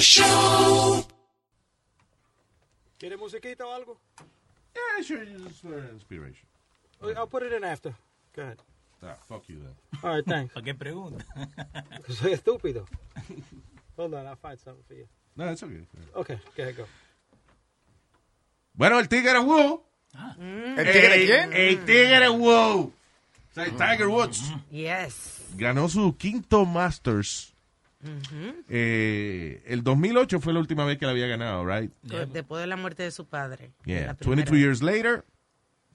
Show. ¿Quiere musiquita o algo? Yeah, sure, just for inspiration. I'll put it in after. Go ahead. Ah, fuck you then. All right, thanks. ¿Para qué pregunta? Soy estúpido. Hold on, I'll find something for you. No, it's okay. Okay, go ahead, go. Bueno, el Tigre Woo. ¿El tigre quién? El Tigre Woo. El Tiger Woods Yes. ganó su quinto Masters. Eh, el 2008 fue la última vez que la había ganado, right? Después de la muerte de su padre. Yeah. La 22 primera. years later,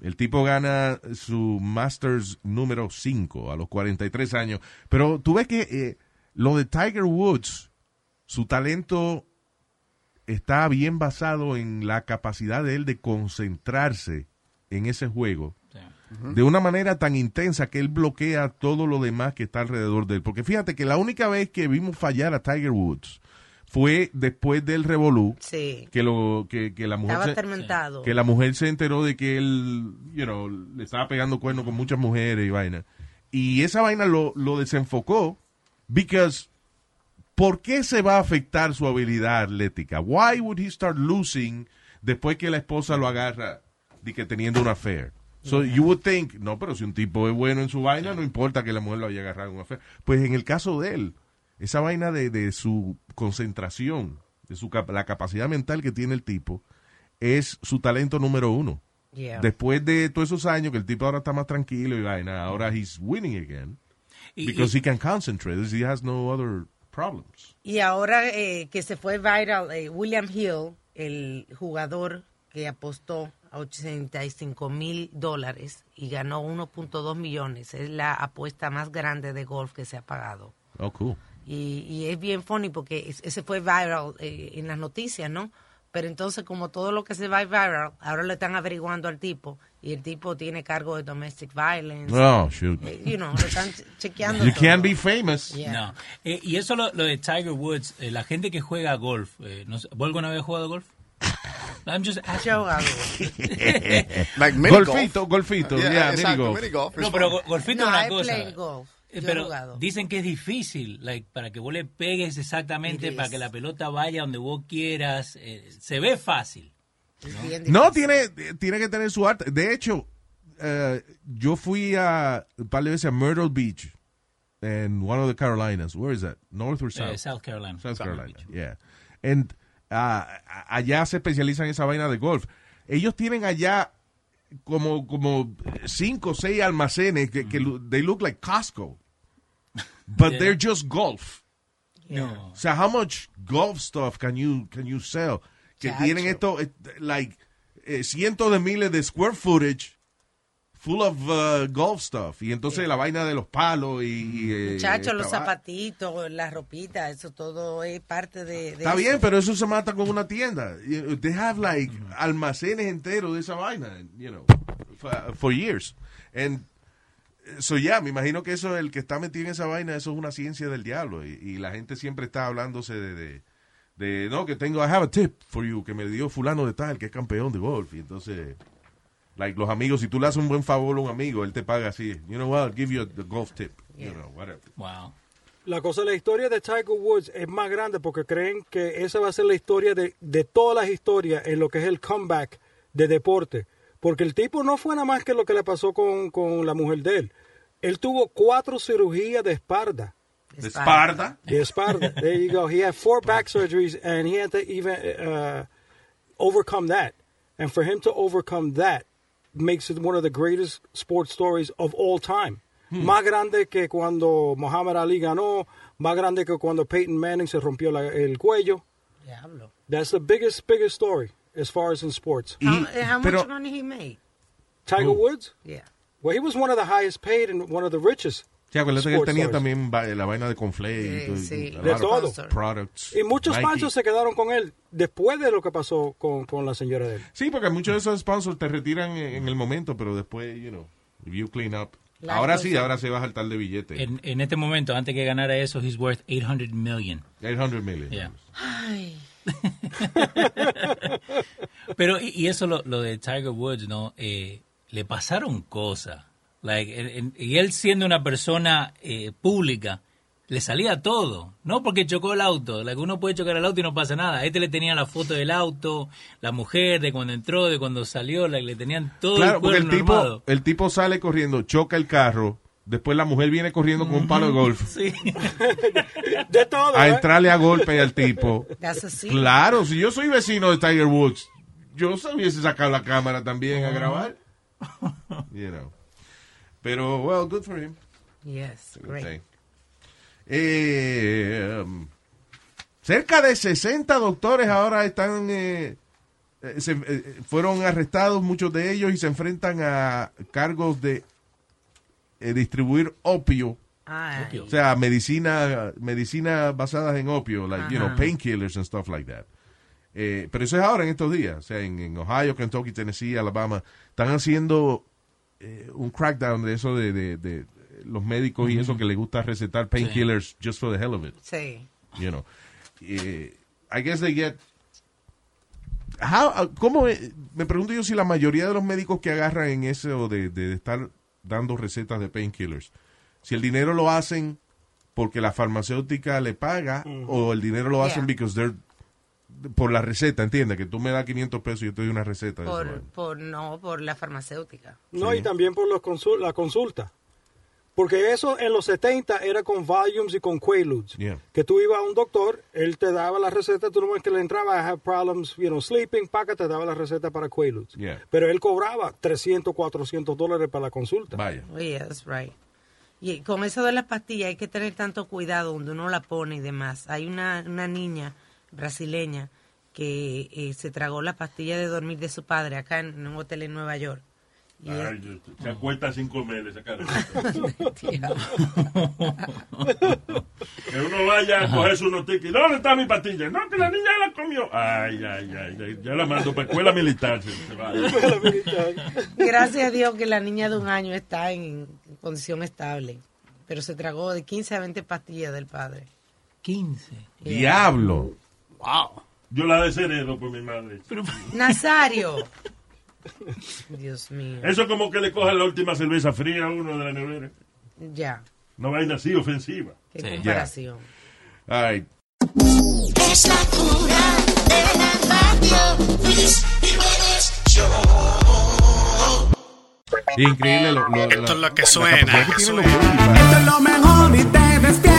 el tipo gana su Masters número 5 a los 43 años. Pero tú ves que eh, lo de Tiger Woods, su talento está bien basado en la capacidad de él de concentrarse en ese juego de una manera tan intensa que él bloquea todo lo demás que está alrededor de él. Porque fíjate que la única vez que vimos fallar a Tiger Woods fue después del revolú Sí. que lo que, que la mujer se- que la mujer se enteró de que él you know, le estaba pegando cuernos con muchas mujeres y vaina y esa vaina lo, lo desenfocó because ¿por qué se va a afectar su habilidad atlética? Why would he start losing después que la esposa lo agarra de que teniendo una affair? So you would think, no, pero si un tipo es bueno en su vaina, no importa que la mujer lo haya agarrado en una affair. Pues en el caso de él, esa vaina de, de su concentración, de su la capacidad mental que tiene el tipo, es su talento número uno. Yeah. Después de todos esos años que el tipo ahora está más tranquilo y vaina, ahora he's winning again. Y- Because y- he can concentrate. He has no other problems. Y ahora eh, que se fue viral, eh, William Hill, el jugador que apostó 85 mil dólares y ganó 1.2 millones, es la apuesta más grande de golf que se ha pagado. Oh, cool. Y, y es bien funny porque es- ese fue viral eh, en las noticias, ¿no? Pero entonces, como todo lo que se va viral, ahora le están averiguando al tipo y el tipo tiene cargo de domestic violence. Oh, shoot. Eh, you know, le están che- chequeando. You todo. can't be famous. Yeah. No. Eh, y eso lo, lo de Tiger Woods, eh, la gente que juega golf, eh, no sé, ¿vos alguna vez has jugado golf? I'm just asking. Like mini golfito, golf. golfito. Yeah, Yeah, exacto, mini golf. mini golf. No, pero golfito No, es una I cosa. golf. Eh, Pero jugado. dicen que es difícil, like, para que vos le pegues exactamente, It para is. que la pelota vaya donde vos quieras. eh, se ve fácil. No, tiene, tiene que tener su arte. De hecho, eh, yo fui a un par de veces a Myrtle Beach en one of the Carolinas. Where is that? North or South? South Carolina. South South Carolina, Beach. yeah. And, ah, allá se especializan en esa vaina de golf. Ellos tienen allá como, como cinco o seis almacenes que, que they look like Costco. But Yeah. they're just golf. No. O sea, how much golf stuff can you, can you sell? Que Chacho. tienen esto, eh, like, eh, cientos de miles de square footage full of uh, golf stuff. Y entonces la vaina de los palos y... y, eh, Muchachos, los zapatitos, la ropita, eso todo es parte de, de Está eso. bien, pero eso se mata con una tienda. You- They have like almacenes enteros de esa vaina, you know, for, for years. And so yeah, me imagino que eso, el que está metido en esa vaina, eso es una ciencia del diablo. Y, y la gente siempre está hablándose de, de, de, no, que tengo, I have a tip for you, que me dio fulano de tal, que es campeón de golf. Y entonces, like los amigos, si tú le haces un buen favor a un amigo, él te paga así, you know what, I'll give you the golf tip, you know, whatever. Wow. La cosa, la historia de Tiger Woods es más grande porque creen que esa va a ser la historia de, de todas las historias en lo que es el comeback de deporte. Porque el tipo no fue nada más que lo que le pasó con, con la mujer de él. Él tuvo cuatro cirugías de espalda. De Esparta. De espalda. There you go. He had four back surgeries and he had to even uh, overcome that. And for him to overcome that makes it one of the greatest sports stories of all time. Más grande que cuando Muhammad Ali ganó, más grande que cuando Peyton Manning se rompió la- el cuello. Diablo. That's the biggest, biggest story as far as in sports. Y- How, eh, how pero- much money he made? Tiger Who? Woods? Yeah. Well, he was one of the highest paid and one of the richest. Sí, acuérdate que él tenía también la vaina de Conflay y Sí, todo, sí. De todo. Products. Y muchos Nike. panchos se quedaron con él después de lo que pasó con, con la señora de él. Sí, porque muchos de esos sponsors te retiran en, en el momento, pero después, you know, if you clean up. La ahora cosa- sí, ahora se va a saltar de billete. En, en este momento, antes que ganara eso, he's worth 800 million. 800 million. Yeah. Ay, Pero, y, y eso lo, lo de Tiger Woods, ¿no? Eh, le pasaron cosas. Like, y él siendo una persona eh, pública, le salía todo. No porque chocó el auto, la que uno puede chocar el auto y no pasa nada. A este le tenían la foto del auto, la mujer, de cuando entró, de cuando salió, le tenían todo Claro, el porque el tipo, armado. el tipo sale corriendo, choca el carro, después la mujer viene corriendo con un palo de golf Sí. De todo. a ¿eh? entrarle a golpe al tipo. Claro, si yo soy vecino de Tiger Woods, yo se hubiese sacado la cámara también a grabar. You know. Pero, well, good for him. Yes, great. Eh, um, cerca de 60 doctores ahora están eh, eh, se- eh, fueron arrestados muchos de ellos y se enfrentan a cargos de eh, distribuir opio. Ay, o sea medicina medicina basadas en opio like you know painkillers and stuff like that. Pero eso es ahora en estos días. O sea en, en Ohio Kentucky Tennessee Alabama están haciendo eh, un crackdown de eso de, de- de los médicos y eso que les gusta recetar painkillers just for the hell of it sí. you know. Eh, I guess they get. How, uh, ¿Cómo? Me pregunto yo si la mayoría de los médicos que agarran en eso de, de estar dando recetas de painkillers, si el dinero lo hacen porque la farmacéutica le paga o el dinero lo hacen Yeah. because they're por la receta, ¿entiendes? Que tú me das 500 pesos y yo te doy una receta Por, por, no, por la farmacéutica. No, Sí. y también por los consul- la consulta. Porque eso en los 70 era con Volumes y con Quaaludes. Yeah. Que tú ibas a un doctor, él te daba la receta, tú nomás que le entraba, I have problems, you know, sleeping, paca, te daba la receta para Quaaludes. Yeah. Pero él cobraba 300, 400 dólares para la consulta. Vaya. Oh, yeah, that's right. Y con eso de las pastillas hay que tener tanto cuidado donde uno la pone y demás. Hay una, una niña brasileña que eh, se tragó la pastilla de dormir de su padre acá en, en un hotel en Nueva York. Y Ay, Dios, se acuesta sin comer esa cara. Que uno vaya a coger su noticia. ¿Dónde está mi pastilla? No, que la niña la comió. Ay, ay, ay. ay, Ya la mando para escuela militar. se- se va. Gracias a Dios que la niña de un año está en condición estable. Pero se tragó de 15 a 20 pastillas del padre. 15. Diablo. Wow. Yo la desheredo por mi madre. Nazario. Dios mío. Eso es como que le cojan la última cerveza fría a uno de la nevera. Ya. No vaina así ofensiva. Qué Sí. comparación. All right. Es la cura de la radio. Luis Jiménez Show. Increíble lo, lo- Esto la- es lo que suena, que Esto es lo mejor y te despierta.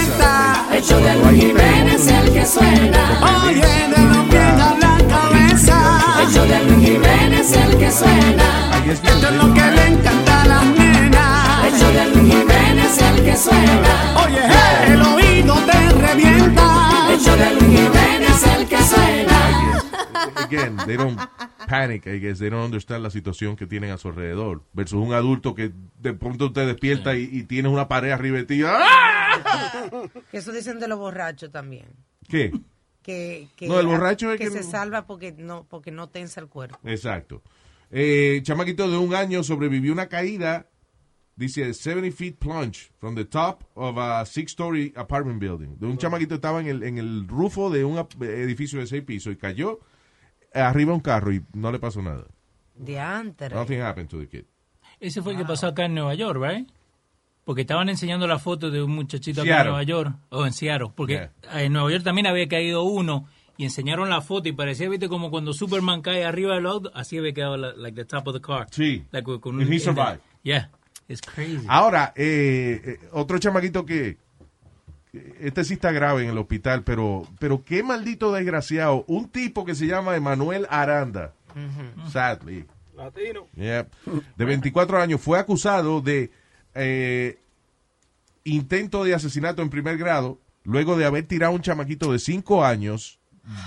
Show de Luis Jiménez, el que suena. Oye, de los pies a la cabeza. El show de Luis Jiménez, el que suena. Ahí es que- Esto es lo que le encanta a las nenas. El show de Luis Jiménez, el que suena. Oye, hey, el oído te revienta. El show de Luis Jiménez, el que suena. Again, they don't panic, I guess. They don't understand la situación que tienen a su alrededor. Versus un adulto que de pronto te despierta y, y tienes una pared arriba de ti. ¡Ah! Que eso dicen de los borrachos también. ¿Qué? Que, que, No, el borracho es que, que se no- salva porque no, porque no tensa el cuerpo. Exacto. Eh, chamaquito de un año sobrevivió una caída, dice 70 feet plunge from the top of a six-story apartment building. De un chamaquito estaba en el, en el rufo de un edificio de seis pisos y cayó arriba de un carro y no le pasó nada. Diantre. Nothing happened to the kid. Ese fue el que pasó acá en Nueva York, ¿right? Porque estaban enseñando la foto de un muchachito acá en Nueva York, o en Seattle, porque en Nueva York también había caído uno y enseñaron la foto y parecía, viste, como cuando Superman cae arriba del auto, así había quedado la- like the top of the car. Sí. Like, con- con And he un- survived. Yeah, it's crazy. Ahora, eh, eh, otro chamaquito que este sí está grave en el hospital, pero, pero qué maldito desgraciado. Un tipo que se llama Emanuel Aranda, sadly, Latino. Yep. De 24 años, fue acusado de eh, intento de asesinato en primer grado, luego de haber tirado a un chamaquito de 5 años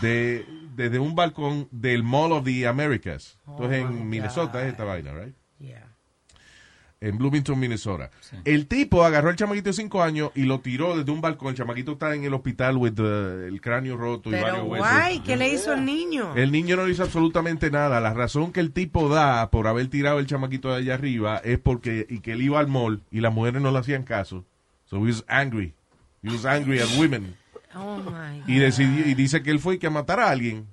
de, desde un balcón del Mall of the Americas. Entonces Oh, en Minnesota es esta vaina, right? En Bloomington, Minnesota. El tipo agarró al chamaquito de 5 años y lo tiró desde un balcón. El chamaquito está en el hospital with uh, el cráneo roto y varios huesos. guay, ¿qué le hizo el niño? El niño no le hizo absolutamente nada. La razón que el tipo da por haber tirado el chamaquito de allá arriba es porque y que él iba al mall y las mujeres no le hacían caso. So he was angry. He was angry at women. Oh my Y, decidió, y dice que él fue que a matar a alguien.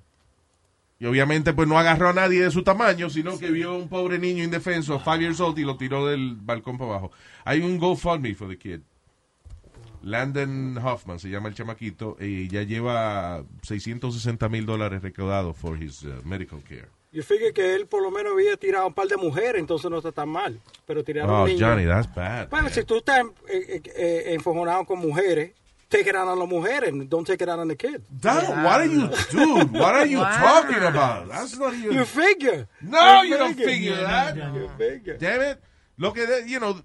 Y obviamente pues no agarró a nadie de su tamaño, sino que vio a un pobre niño indefenso, five years old, y lo tiró del balcón para abajo. Hay un GoFundMe for the kid. Landon Hoffman se llama el chamaquito y ya lleva 660 mil dólares recaudados for his uh, medical care. Yo figué que él por lo menos había tirado un par de mujeres, entonces no está tan mal. Pero tirar a Oh, un niño. Johnny, that's bad. Bueno, si tú estás eh, eh, eh, enfogonado con mujeres, take it out on las mujeres, don't take it out on the kid. Donald, what are you, dude? What are you Wow. talking about? That's not even. You figure. No, You you don't figure. figure that. You figure. Damn it. Lo que, de- you know,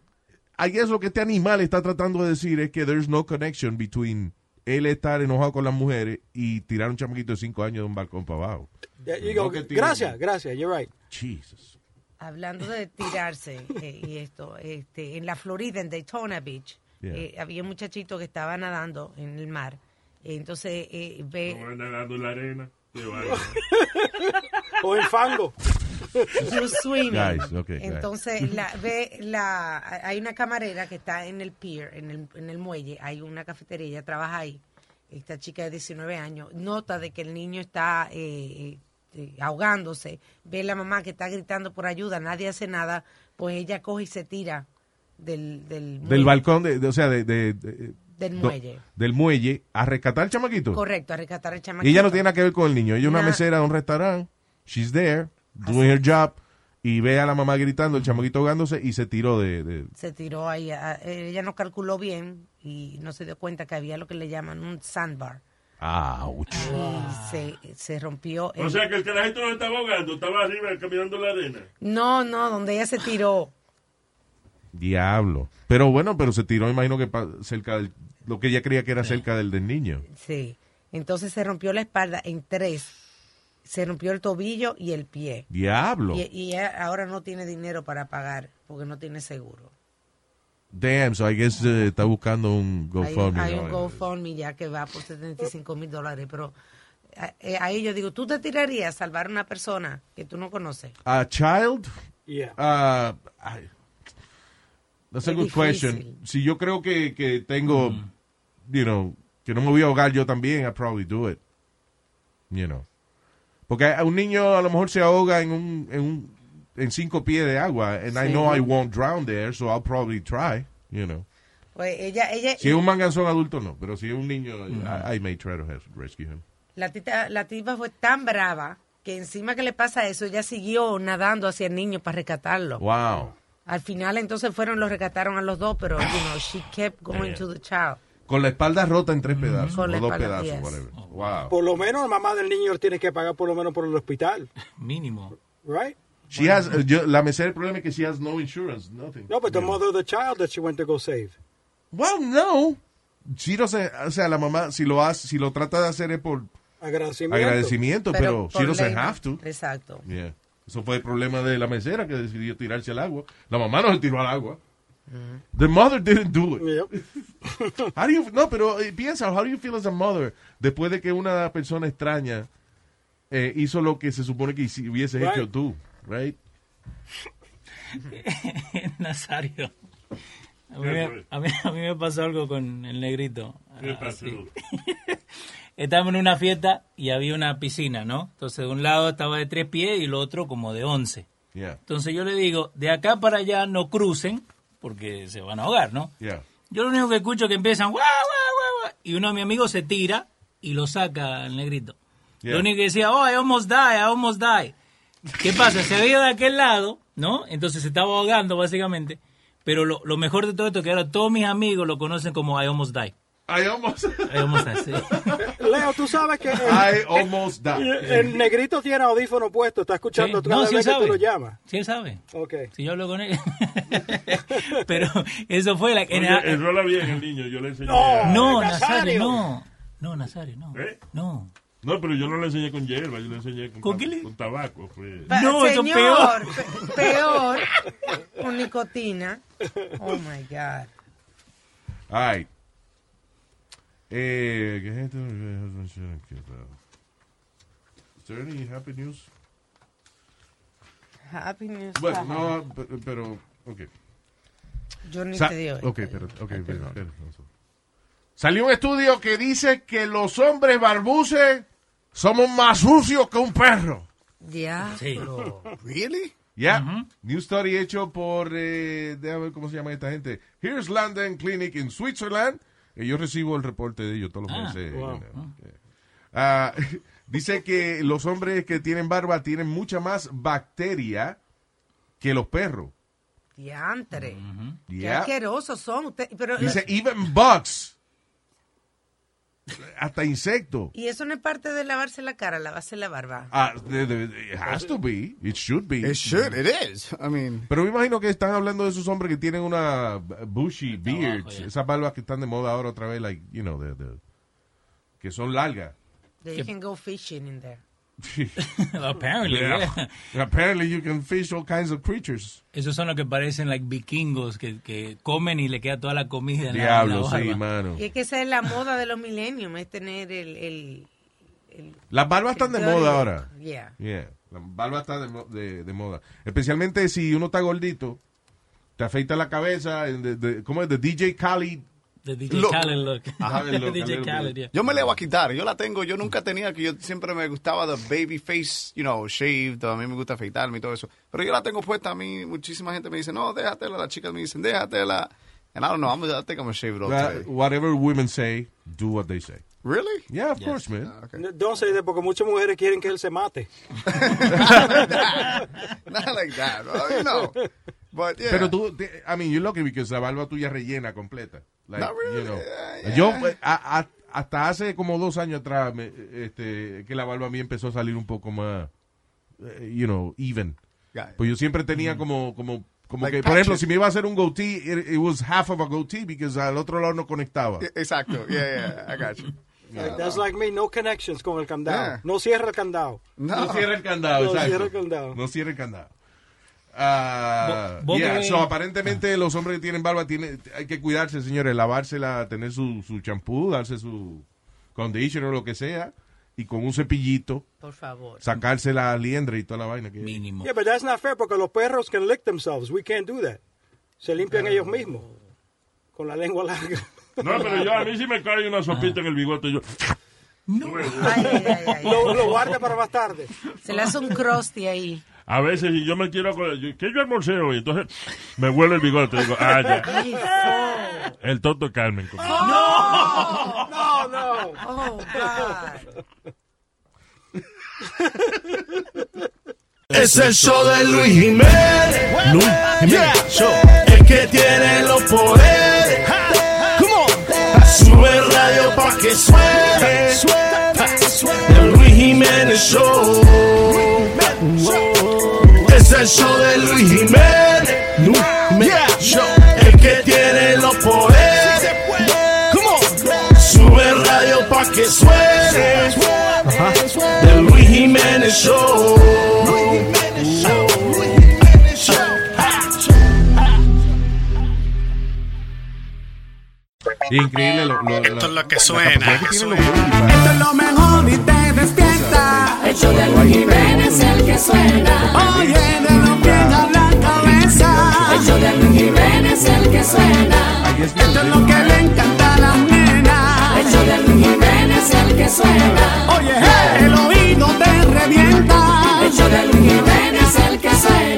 I guess lo que este animal está tratando de decir es que there's no connection between él estar enojado con las mujeres y tirar un chamaquito de 5 años de un balcón para abajo. Yeah, you No go, gracias, gracias, you're right. Jesus. Hablando de tirarse eh, y esto, este, en la Florida, en Daytona Beach, Yeah. eh, había un muchachito que estaba nadando en el mar. Eh, Entonces eh, ve, No van nadando en la arena. O en fango. Guys, okay, guys. Entonces la, ve la hay una camarera que está en el pier, en el, en el muelle, hay una cafetería, ella trabaja ahí. Esta chica de 19 años nota de que el niño está eh, eh, ahogándose, ve la mamá que está gritando por ayuda, nadie hace nada, pues ella coge y se tira del del, balcón, de, de- o sea, de, de- de- Del do- muelle. del muelle a rescatar al chamaquito. Correcto, a rescatar al chamaquito. Y ella no tiene nada que ver con el niño. Ella es una Na- mesera de un restaurante. She's there, doing her job. Y ve a la mamá gritando, el chamaquito ahogándose y se tiró de... de- se tiró ahí. a- ella no calculó bien y no se dio cuenta que había lo que le llaman un sandbar. Ouch. Y se, se rompió. el- O sea que el carajito no estaba ahogando, estaba arriba caminando en la arena. No, no, donde ella se tiró. Diablo. Pero bueno, pero se tiró, imagino que cerca del... Lo que ella creía que era cerca del, del niño. Sí. Entonces se rompió la espalda en tres. Se rompió el tobillo y el pie. Diablo. Y, ahora no tiene dinero para pagar porque no tiene seguro. Damn, so I guess eh, está buscando un Hay, GoFundMe. hay un GoFundMe ya que va por 75 mil dólares, pero eh, ahí yo digo, ¿tú te tirarías a salvar a una persona que tú no conoces? A child? Yeah. Uh, that's a good difícil. question. Si yo creo que, que tengo, you know, que no me voy a ahogar yo también, I probably do it. You know. Porque a un niño a lo mejor se ahoga en un, en un, en cinco pies de agua, and I know I won't drown there, so I'll probably try, you know. Pues ella, ella, Si es un manganzón adulto, no, pero si es un niño, I, I may try to res- rescue him. la, tita- la tipa fue tan brava que encima que le pasa eso, ella siguió nadando hacia el niño para rescatarlo. Wow. Al final entonces fueron, los rescataron a los dos, pero, you know, she kept going to the child. Con la espalda rota en tres pedazos, Con la o dos espalda, pedazos, yes. whatever. Wow. Por lo menos la mamá del niño tiene que pagar por lo menos por el hospital, Mínimo. right? She has, uh, yo- la mesera, el problema es que she has no insurance, nothing. No, but the know. mother of the child that she went to go save. Well, no. No se, o sea, la mamá, si lo hace, si lo trata de hacer es por Agradecimiento. agradecimiento, pero, por she doesn't ley have to. Exacto. Yeah. Eso fue el problema de la mesera que decidió tirarse al agua. La mamá no se tiró al agua. The mother didn't do it. Yep. How do you, no, pero eh, piensa, how do you feel as a mother después de que una persona extraña eh, hizo lo que se supone que hubieses Right. hecho tú, right? Nazario. A mí, a, mí, a mí me pasó algo con el negrito. ¿Qué Ah, pasó? Estábamos en una fiesta y había una piscina, ¿no? Entonces, de un lado estaba de tres pies y el otro como de once. Yeah, Entonces yo le digo, de acá para allá no crucen, porque se van a ahogar, ¿no? yeah. Yo lo único que escucho es que empiezan, guau, guau, guau, guau", y uno de mis amigos se tira y lo saca al negrito. Yeah. Lo único que decía, oh, I almost die, I almost die. ¿Qué pasa? Se veía de aquel lado, ¿no? Entonces se estaba ahogando, básicamente. Pero lo, lo mejor de todo esto es que ahora todos mis amigos lo conocen como I almost die. I almost, I almost die, sí. Leo, tú sabes que el, I almost died. el negrito tiene audífono puesto, está escuchando Sí. cada No, sí él vez que tú sabe. lo llamas. Sí, él sabe. Ok. Si yo hablo con él. Pero eso fue la... Oye, enrola bien el niño, yo le enseñé. No. a- no, Nazario. No. No, Nazario, no. ¿Eh? No. No, pero yo no le enseñé con hierba, yo le enseñé con, ¿Con tab- qué le- con tabaco. Fue. Pa- No, eso Señor, peor. pe- peor, con nicotina. Oh my God. All right. Eh, ¿qué es esto? Is there any happy news? Happy News. Bueno, no, pero, pero ok. Yo ni Sa- te digo. ok, pero, ok, espera, espera, no, so- Salió un estudio que dice que los hombres barbuces somos más sucios que un perro. Ya. Sí. Really? Yeah. New study hecho por, eh, déjame ver cómo se llama esta gente. Here's London Clinic in Switzerland. Eh, Yo recibo el reporte de ellos todos los Ah, meses. wow. you know. Ah, dice que los hombres que tienen barba tienen mucha más bacteria que los perros. Diantre. Qué Yeah. asquerosos son ustedes. Pero, Dice, even bugs. Hasta insectos. y eso no es parte de lavarse la cara, lavarse la barba. Ah, it has to be. It should be. It should. It is. I mean, Pero me imagino que están hablando de esos hombres que tienen una bushy beard, abajo, ya. esas barbas que están de moda ahora otra vez, like, you know, de- de- que son largas. You can go fishing in there. Apparently, Yeah. yeah. Apparently you can fish all kinds of creatures. Esos son los que parecen like vikingos que, que comen y le queda toda la comida en la- Diablo, en la sí, mano. Y es que esa es la moda de los millenniums, es tener el... el, el Las barbas están de moda ahora. Yeah. Yeah, la barba está de, de- de moda. Especialmente si uno está gordito, te afeita la cabeza, de- ¿cómo es? De DJ Khaled. The DJ Look. Khaled look. Ajá, el look, DJ Khaled, yeah. yo me le voy a quitar. Yo la tengo. Yo nunca tenía que yo siempre me gustaba the baby face, you know, shaved. A mí me gusta afeitarme y todo eso. Pero yo la tengo puesta. A mí muchísima gente me dice, no, déjatela. Las chicas me dicen, déjatela. And I don't know. I'm, I think I'm gonna shave it all That- today. whatever women say, do what they say. Really? Yeah, of course, man. No, Don't say that porque muchas mujeres quieren que él se mate. Not like that. Well, you know. But yeah. Pero tú, te- I mean, you're lucky because la barba tuya rellena completa. Like, Not really, you know. yeah, Yo, yeah. eh, a- a- hasta hace como dos años atrás, me- este, que la barba a mí empezó a salir un poco más, eh, you know, even. Pues yo siempre tenía como, como, como Like que, por ejemplo, patches. si me iba a hacer un goatee, it, it was half of a goatee because al otro lado no conectaba. Exacto. Yeah, yeah. I got you. Like, that's like me, no connections con el candado. Yeah. No cierra el candado. No. No cierra el candado, No exacto. cierra el candado. No cierra el candado. Ah, Bo- vos yeah, que- so, aparentemente los hombres que tienen barba tienen, hay que cuidarse, señores, lavársela, tener su, su champú, darse su conditioner o lo que sea, y con un cepillito, Por favor. sacarse la liendre y toda la vaina. Que, Mínimo. Yeah, but that's not fair porque los perros can lick themselves. We can't do that. Se limpian ellos mismos. Con la lengua larga. No, pero yo a mí sí me cae una sopita en el bigote. Yo, Ay, ay, ay, ay. lo, lo guarda para más tarde. Se le hace un crusty ahí. A veces, si yo me quiero ¿qué yo almorcé hoy? Entonces me huele el bigote. Digo, ah, ya. El tonto Carmen. como- No, no. Oh, God. Es el show de Luis Jiménez. Luis Jiménez Show. El que tiene los poderes. Come on. Sube radio pa' que suene. El Luis Jiménez Show. El show de Luis Jiménez. Luis Jiménez Show. El que tiene los poderes. Come on. Sube radio pa' que suene. The Luis Jiménez Show. Increíble lo, lo- Esto la- es lo que suena, que Esto es lo mejor y te despierta. El show de Luis Jiménez, el que suena. Oye, de los pies a la cabeza. El show de Luis Jiménez, el que suena. Esto es lo que le encanta a las El nenas. show de Luis Jiménez, el que suena. Oye, hey, el oído te revienta. El show de Luis Jiménez, el que suena.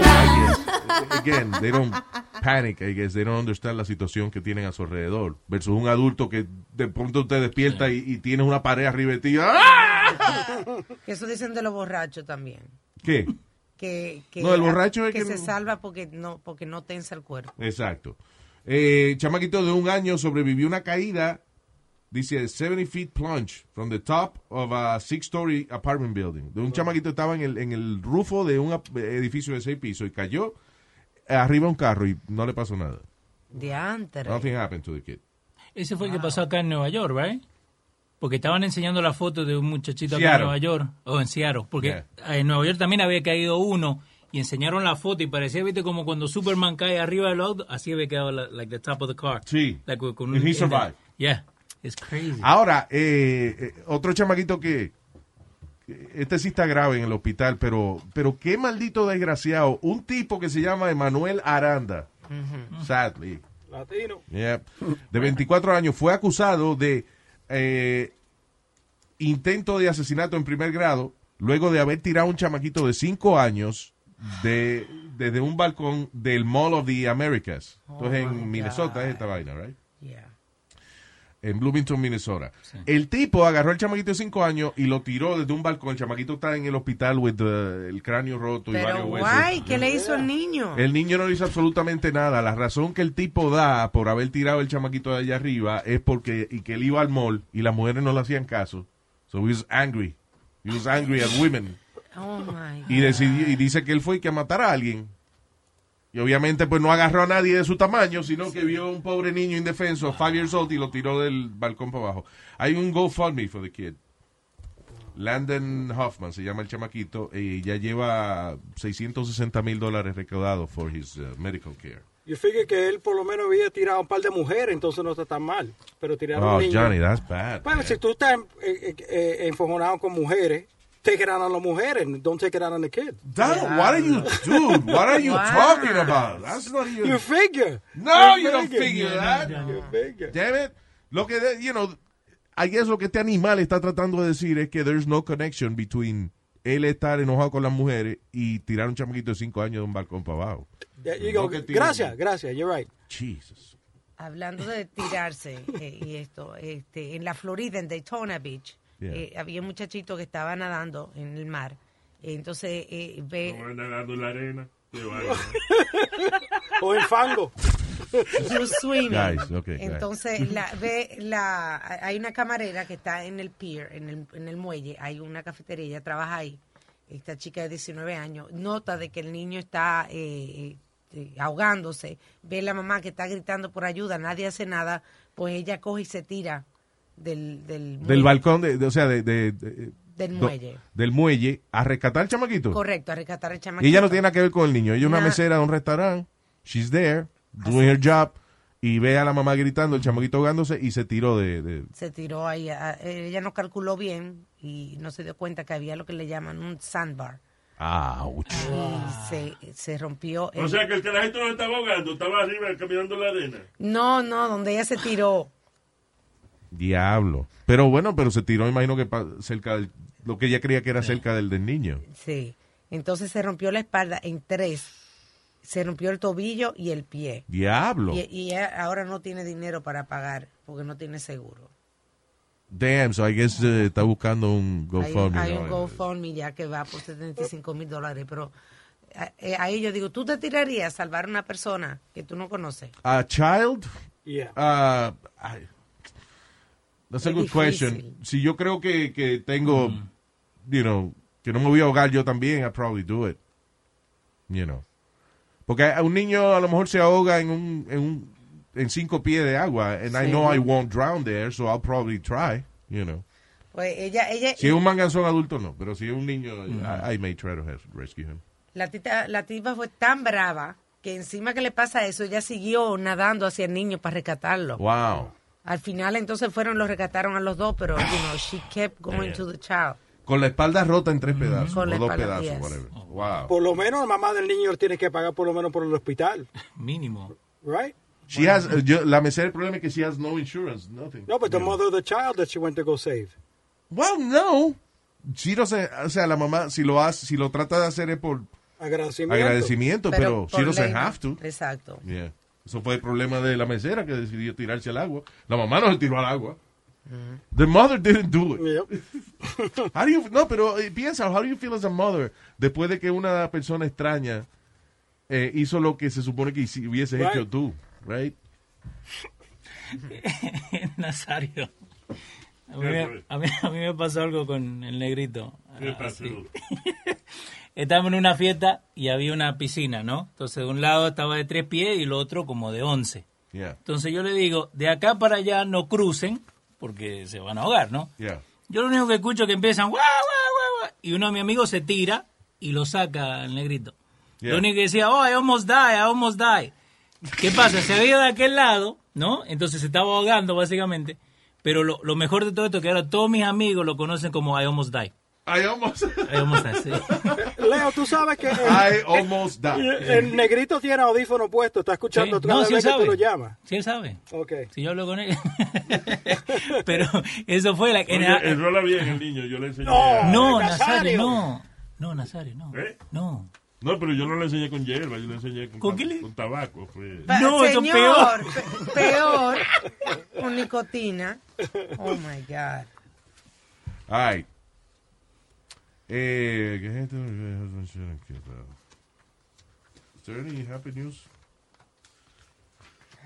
Again, they don't panic, I guess. They don't understand la situación que tienen a su alrededor. Versus un adulto que de pronto te despierta y, y tienes una pared arriba de ti. ¡Ah! Eso dicen de los borrachos también. ¿Qué? Que, que, No, el borracho es que, que se no- salva porque no, porque no tensa el cuerpo. Exacto. Eh, chamaquito de un año sobrevivió una caída, dice 70 feet plunge from the top of a six-story apartment building. De un chamaquito estaba en el, en el rufo de un edificio de seis pisos y cayó arriba un carro y no le pasó nada. Diantre. Nothing happened to the kid. Ese fue el que pasó acá en Nueva York, ¿right? Porque estaban enseñando la foto de un muchachito acá en Nueva York, o en Seattle, porque Yeah. en Nueva York también había caído uno y enseñaron la foto y parecía, viste, como cuando Superman cae arriba del auto, así había quedado la- like the top of the car. Sí. Like, con And he survived. Yeah, it's crazy. Ahora, eh, eh, otro chamaquito que este sí está grave en el hospital, pero, pero qué maldito desgraciado. Un tipo que se llama Emanuel Aranda, sadly, Latino. yeah, de 24 años, fue acusado de eh, intento de asesinato en primer grado, luego de haber tirado a un chamaquito de 5 años de, desde un balcón del Mall of the Americas. Entonces Oh, en Minnesota God. es esta vaina, right? Yeah. En Bloomington, Minnesota. El tipo agarró al chamaquito de 5 años y lo tiró desde un balcón. El chamaquito está en el hospital with the- el cráneo roto y varios huesos. guay, ¿qué le hizo al niño? El niño no le hizo absolutamente nada. La razón que el tipo da por haber tirado el chamaquito de allá arriba es porque y que él iba al mall y las mujeres no le hacían caso. So he was angry. He was angry at women. Oh my Y, decidió, y dice que él fue que a matar a alguien. Y obviamente pues no agarró a nadie de su tamaño, sino que vio a un pobre niño indefenso, five years old, y lo tiró del balcón para abajo. Hay un GoFundMe for the kid. Landon Hoffman se llama el chamaquito y ya lleva 660 mil dólares recaudados for his uh, medical care. Yo figure que él por lo menos había tirado a un par de mujeres, entonces no está tan mal. Pero tirar a Oh, un niño... Johnny, that's bad. Bueno, si tú estás eh, eh, eh, enfogonado con mujeres, take it out on las mujeres, don't take it out on the kid. That- what are you, dude? What are you Wow. talking about? That's not even. You figure. No, You you don't figure. that. You figure. Damn it. Lo que, de- you know, I guess lo que este animal está tratando de decir es que there's no connection between él estar enojado con las mujeres y tirar un chamaquito de 5 años de un balcón para abajo. Yeah, you No go, que tiene- gracias, gracias, you're right. Jesus. Hablando de tirarse eh, y esto, este, en la Florida, en Daytona Beach, Yeah. eh, había un muchachito que estaba nadando en el mar. Entonces eh, ve... No, nadando en la arena. O en fango. Guys, okay, guys. Entonces la, ve la hay una camarera que está en el pier, en el, en el muelle, hay una cafetería, ella trabaja ahí. Esta chica de 19 años nota de que el niño está eh, eh, ahogándose, ve la mamá que está gritando por ayuda, nadie hace nada, pues ella coge y se tira del del, Del balcón, de, de- o sea, de, de- de- Del do- muelle. del muelle a rescatar al chamaquito. Correcto, a rescatar el chamaquito. Y ella no tiene nada que ver con el niño. Ella es una mesera de un restaurante. She's there, doing her job. Y ve a la mamá gritando, el chamaquito ahogándose y se tiró de... de- se tiró ahí. a- ella no calculó bien y no se dio cuenta que había lo que le llaman un sandbar. Ouch. Y se, se rompió. O el- sea que el carajito no estaba ahogando, estaba arriba caminando en la arena. No, no, donde ella se tiró. Diablo. Pero bueno, pero se tiró, imagino que cerca del... Lo que ella creía que era cerca del, del niño. Sí. Entonces se rompió la espalda en tres. Se rompió el tobillo y el pie. Diablo. Y, ahora no tiene dinero para pagar porque no tiene seguro. Damn, so I guess eh, está buscando un Hay, GoFundMe. hay ¿no? un GoFundMe ya que va por 75 mil dólares, pero eh, eh, ahí yo digo, ¿tú te tirarías a salvar a una persona que tú no conoces? A child? Yeah. Uh, I- that's a good question. difícil. Si yo creo que, que tengo, you know, que no me voy a ahogar yo también, I probably do it. You know. Porque a un niño a lo mejor se ahoga en un, en un, en cinco pies de agua, and I Sí. know I won't drown there, so I'll probably try, you know. Pues ella, ella, Si es un manganzón adulto, no, pero si es un niño, I, I may try to res- rescue him. la, tita, la tipa fue tan brava que encima que le pasa eso, ella siguió nadando hacia el niño para rescatarlo. Wow. Al final entonces fueron, los rescataron a los dos, pero, you know, she kept going Yeah. to the child. Con la espalda rota en tres pedazos, Con la o dos espalda, pedazos, yes. whatever. Wow. Por lo menos la mamá del niño tiene que pagar por lo menos por el hospital. Mínimo. Right? She has, uh, yo- la mesera, el problema es que she has no insurance, nothing. No, but the mother of the child that she went to go save. Well, no. Si no sé, o sea, la mamá, si lo hace, si lo trata de hacer es por Agradecimiento. agradecimiento, pero, por she doesn't have to. Exacto. Yeah. Eso fue el problema de la mesera que decidió tirarse al agua. La mamá no se tiró al agua. The mother didn't do it. How do you, no, pero eh, piensa, how do you feel as a mother después de que una persona extraña eh, hizo lo que se supone que hubieses Right. hecho tú, right? Nazario. A mí, me, a, mí, a mí me pasó algo con el negrito. ¿Qué pasó? Estábamos en una fiesta y había una piscina, ¿no? Entonces, de un lado estaba de tres pies y el otro como de once. Yeah. Entonces yo le digo, de acá para allá no crucen porque se van a ahogar, ¿no? Yeah. Yo lo único que escucho es que empiezan, guau, guau, guau, guau", y uno de mis amigos se tira y lo saca al negrito. Yeah. Lo único que decía, oh, I almost die, I almost die. ¿Qué pasa? Se había de aquel lado, ¿no? Entonces se estaba ahogando básicamente. Pero lo, lo mejor de todo esto es que ahora todos mis amigos lo conocen como I almost die. I almost, I almost die, sí. Leo, tú sabes que el, I almost died. el negrito tiene audífono puesto, está escuchando Sí. cada No, sí vez él que tú lo llamas. Sí, él sabe. Ok. Si yo hablo con él. Pero eso fue la... Oye, enrola bien el niño, yo le enseñé. No, a- No, Nazario. No. No, Nazario, no. ¿Eh? No. No, pero yo no le enseñé con hierba, yo le enseñé con, ¿Con le- con tabaco. No, eso señor, peor. pe- peor, con nicotina. Oh my God. Ay. Eh, ¿qué es esto? Is there any happy news?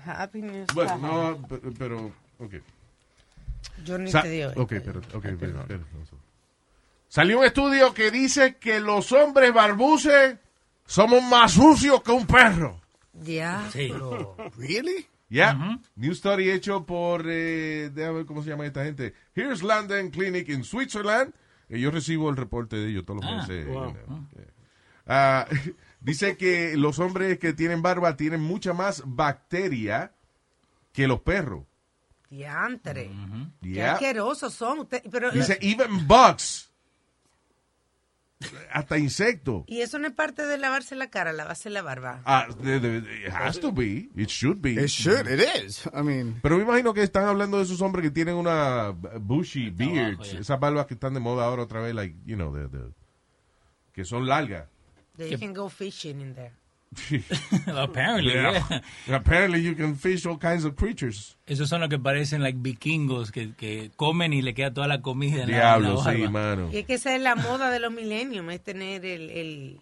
Happy News. Bueno, no, pero, pero ok. Yo ni Sa- te digo. ok, pero, ok, pero, pero, no. Salió un estudio que dice que los hombres barbuces somos más sucios que un perro. Ya. Sí. Really? Yeah. New study hecho por, eh, déjame ver cómo se llama esta gente. Here's London Clinic in Switzerland. Eh, yo recibo el reporte de ellos todos los Ah, meses. wow. you know. Ah, dice que los hombres que tienen barba tienen mucha más bacteria que los perros. Diantre. Qué Yeah. asquerosos son ustedes. Pero, Dice even bugs. Hasta insectos. y eso no es parte de lavarse la cara, lavarse la barba. Ah, it has to be. It should be. It should. It is. I mean, Pero me imagino que están hablando de esos hombres que tienen una bushy beards, ya. esas barbas que están de moda ahora otra vez, like, you know, de- de- que son largas. They can go fishing in there. Apparently, Yeah. yeah. Apparently you can fish all kinds of creatures. Esos son los que parecen like vikingos que, que comen y le queda toda la comida en la- en la, sí, mano. Y es que esa es la moda de los millennials, es tener el... el,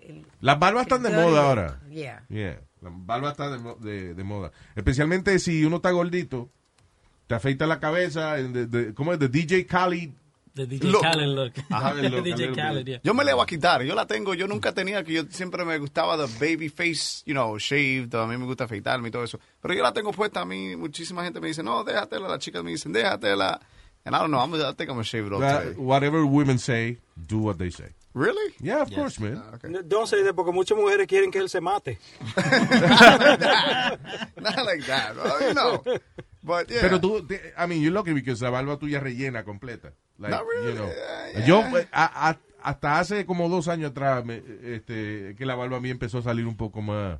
el Las barbas están de moda look. ahora. Yeah. Yeah, la barba está de, de- de moda. Especialmente si uno está gordito, te afeita la cabeza, de, de- ¿cómo es? De DJ Khaled. The DJ Look. Khaled look. Ajá, el look, DJ Khaled, yeah. yo me le voy a quitar. Yo la tengo. Yo nunca tenía que yo siempre me gustaba the baby face, you know, shaved. A mí me gusta afeitarme y todo eso. Pero yo la tengo puesta. A mí muchísima gente me dice, no, déjatela. Las chicas me dicen, déjatela. And I don't know. I'm, I think I'm gonna shave it off today. whatever women say, do what they say. Really? Yeah, of Yes. course, man. No, Don't say that porque muchas mujeres quieren que él se mate. Not like that, bro. You know. But yeah. Pero tú, te- I mean, you're lucky because la barba tuya rellena completa. Like, Not really, you know. yeah, Yo, yeah. eh, a- a- hasta hace como dos años atrás, me- este, que la barba a mí empezó a salir un poco más,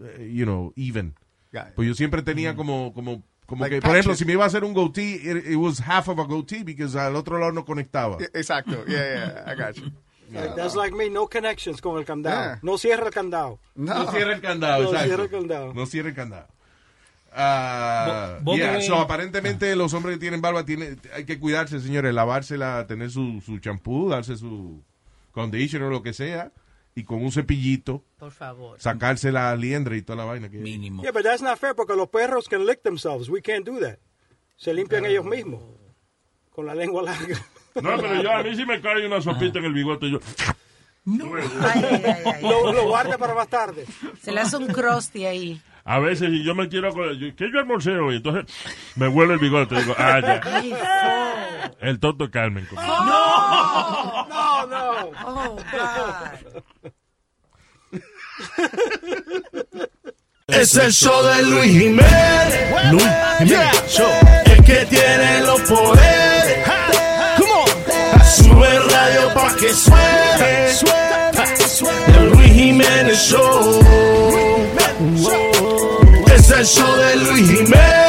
eh, you know, even. It. Pues yo siempre tenía como, como, como Like que, por ejemplo, si me iba a hacer un goatee, it, it was half of a goatee because al otro lado no conectaba. Yeah, Exacto. Yeah, yeah. I got you. Like, that's like me, no connections con el candado. Yeah. No cierra el candado. No cierra el candado, No exacto. cierra el candado. No cierra el candado. Ah, Bo- vos yeah, so, aparentemente los hombres que tienen barba tienen, hay que cuidarse, señores, lavársela, tener su, su champú, darse su conditioner o lo que sea, y con un cepillito, Por favor. sacarse la liendra y toda la vaina. Que, Mínimo. Yeah, but that's not fair porque los perros can lick themselves. We can't do that. Se limpian ellos mismos. Con la lengua larga. No, pero yo a mí sí me cae una sopita en el bigote. Yo, Ay, ay, ay, ay. lo, lo guarda para más tarde. Se le hace un crusty ahí. a veces si yo me quiero acordar, yo- ¿qué yo almorcé hoy? Entonces me huele el bigote. Digo, ah, ya. El tonto Carmen. coño. No, no. Oh, God. Es el show de Luis Jiménez. Luis Jiménez Show. El que tiene los poderes. Sube el radio pa' que suene. El Luis Jiménez Show. Es el show de Luis Jiménez.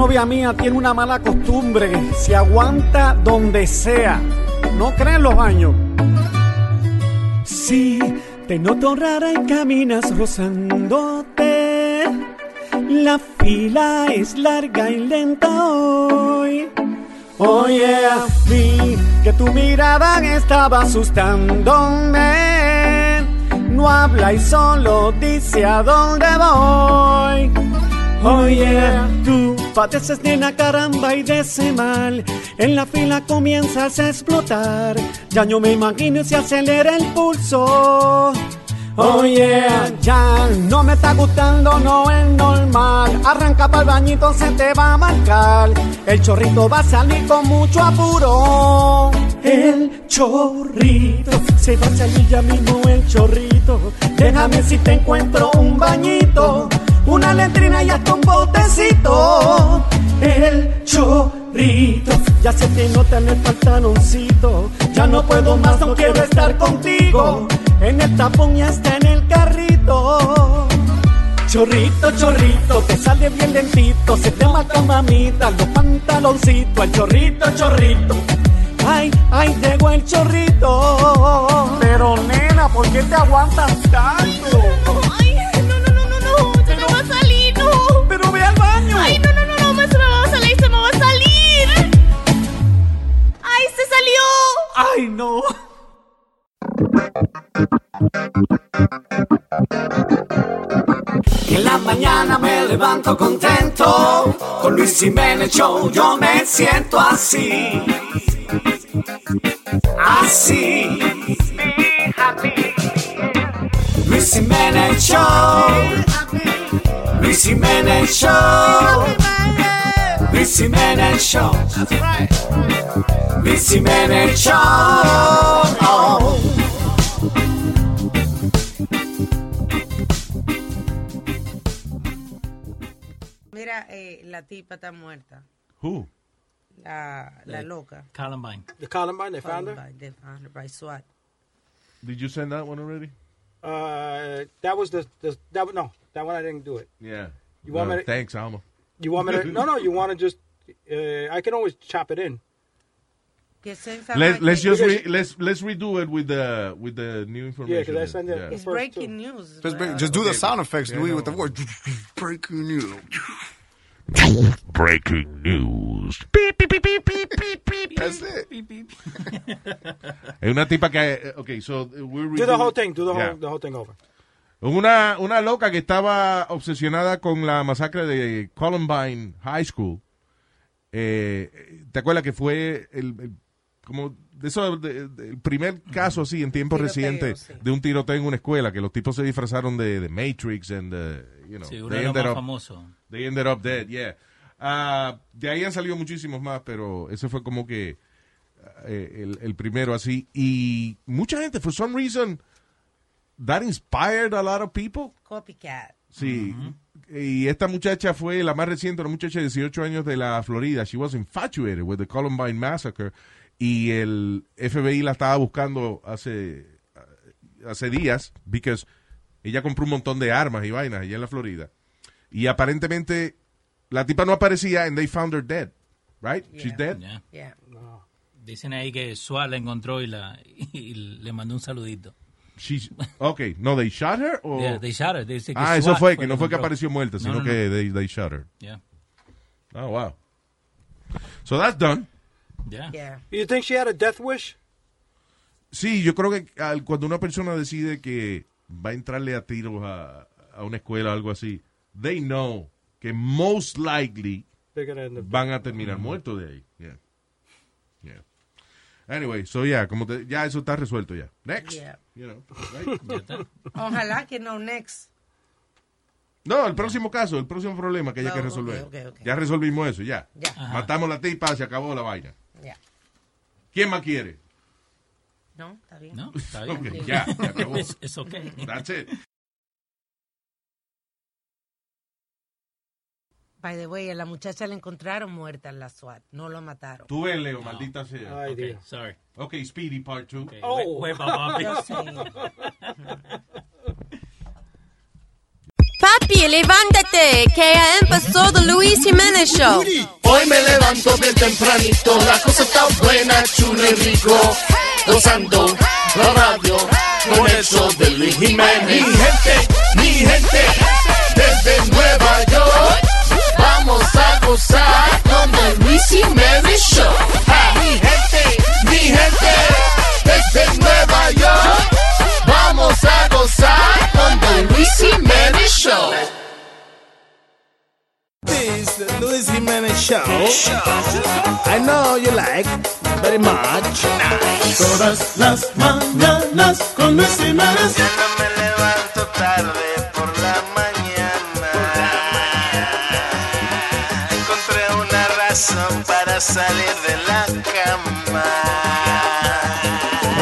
Novia mía tiene una mala costumbre. Se aguanta donde sea. No creen los baños. Sí, te noto rara y caminas rozándote. La fila es larga y lenta hoy. Oh yeah, vi que tu mirada estaba asustándome. No habla y solo dice a dónde voy. Yeah, tú padeces de la caramba y de mal. En la fila comienzas a explotar. Ya no me imagino si acelera el pulso. Oh yeah, ya no me está gustando, no es normal. Arranca para el bañito, se te va a marcar. El chorrito va a salir con mucho apuro. el chorrito. Se va a salir ya mismo el chorrito. Déjame si te encuentro un bañito, una letrina y hasta un botecito. El chorrito, ya se te nota en el pantaloncito. Ya no puedo más, no quiero estar contigo. En el tapón y hasta en el carrito. Chorrito, chorrito, te sale bien lentito, se te marca mamita, los pantaloncitos, el chorrito, chorrito. Ay, ay, llegó el chorrito. Pero nena, ¿por qué te aguantas tanto? Pero ve al baño. Ay, no, no, no, no, se me va a salir, se me va a salir. Ay, se salió. Ay, no. En la mañana me levanto contento, con Luis Jiménez Show yo me siento así, así. Luis Jiménez Show, Luis Jiménez Show, Luis Jiménez Show, Luis Jiménez Show. Mira, eh, la tipa está muerta. Who? La, la loca. Columbine. The Columbine, they found her? Columbine, They found her by SWAT. Did you send that one already? Uh, that was the, the that one- no, that one I didn't do it. Yeah. You want No, me to- Thanks, Alma. You want me to? no, no. You want to just? Uh, I can always chop it in. Que se Let, let's just re, let's let's redo it with the with the new information. 'cause I sent it- Yeah. It's breaking news. Just, right? just do the sound effects, Yeah, Louis, no. with the word. Breaking news. Breaking news. Beep, beep, beep, beep, beep, beep, beep. That's it. Es una tipa que, eh, okay, so uh, we're Do the whole thing. Do the Yeah. whole the whole thing over. Una, una loca que estaba obsesionada con la masacre de Columbine High School. Eh, ¿Te acuerdas que fue el, el- como de eso, de- de- el primer caso así en tiempos Tiroteo, recientes sí. de un tiroteo en una escuela que los tipos se disfrazaron de, de Matrix and uh, you know, Sí, uno they ended más up- famosos. They ended up dead, yeah. Ah, de ahí han salido muchísimos más, pero ese fue como que eh, el, el primero así. Y mucha gente, for some reason, that inspired a lot of people. Copycat. Sí. Y esta muchacha fue la más reciente, una muchacha de 18 años de la Florida. She was infatuated with the Columbine Massacre. Y el FBI la estaba buscando hace, hace días, because ella compró un montón de armas y vainas allá en la Florida. Y aparentemente la tipa no aparecía and they found her dead. Right? She's dead. Yeah. Yeah. Dicen ahí que SWAT la encontró y, la, y le mandó un saludito. She's, okay, no, they shot her or... Yeah, they shot her. Que ah, eso fue, que no fue que apareció muerta, No, sino no, no. que they, they shot her. Yeah. Oh, wow. So that's done. Yeah. Yeah. You think she had a death wish? Sí, yo creo que al- cuando una persona decide que va a entrarle a tiros a, a una escuela o algo así, they know que most likely They're gonna end up. van a terminar muertos de ahí. Yeah. Yeah. Anyway, so yeah, como te- ya eso está resuelto ya. Next. Yeah. You know, right? Ojalá que no next. No, el próximo caso, el próximo problema que haya No, que ok, resolver. Ya resolvimos eso, ya. Ya. Matamos la tipa, se acabó la vaina. Ya. ¿Quién más quiere? No, está bien. No, está bien. Ya, se acabó. Es, es ok. That's it. By the way, a la muchacha la encontraron muerta en la SWAT. No lo mataron. Tú ves, Leo, maldita sea. Ay, Ok, Dios. sorry. Ok, Speedy Part 2. Ok, Oh. hue- huepa, papi. Yo. Papi, levántate, que ya empezó The Luis Jiménez Show. Hoy me levanto bien tempranito, la cosa está buena, chulo y rico. Gozando la radio con el show de Luis Jiménez. Mi gente, mi gente, desde Nueva York. Vamos a gozar con el Luis Jiménez Show. Ah, mi gente, mi gente, desde Nueva York. Vamos a gozar con el Luis Jiménez Show. This the Luis Jimenez Show. I know you like very much. Todas las mañanas con Luis Jiménez. Ya no me levanto tarde para salir de la cama.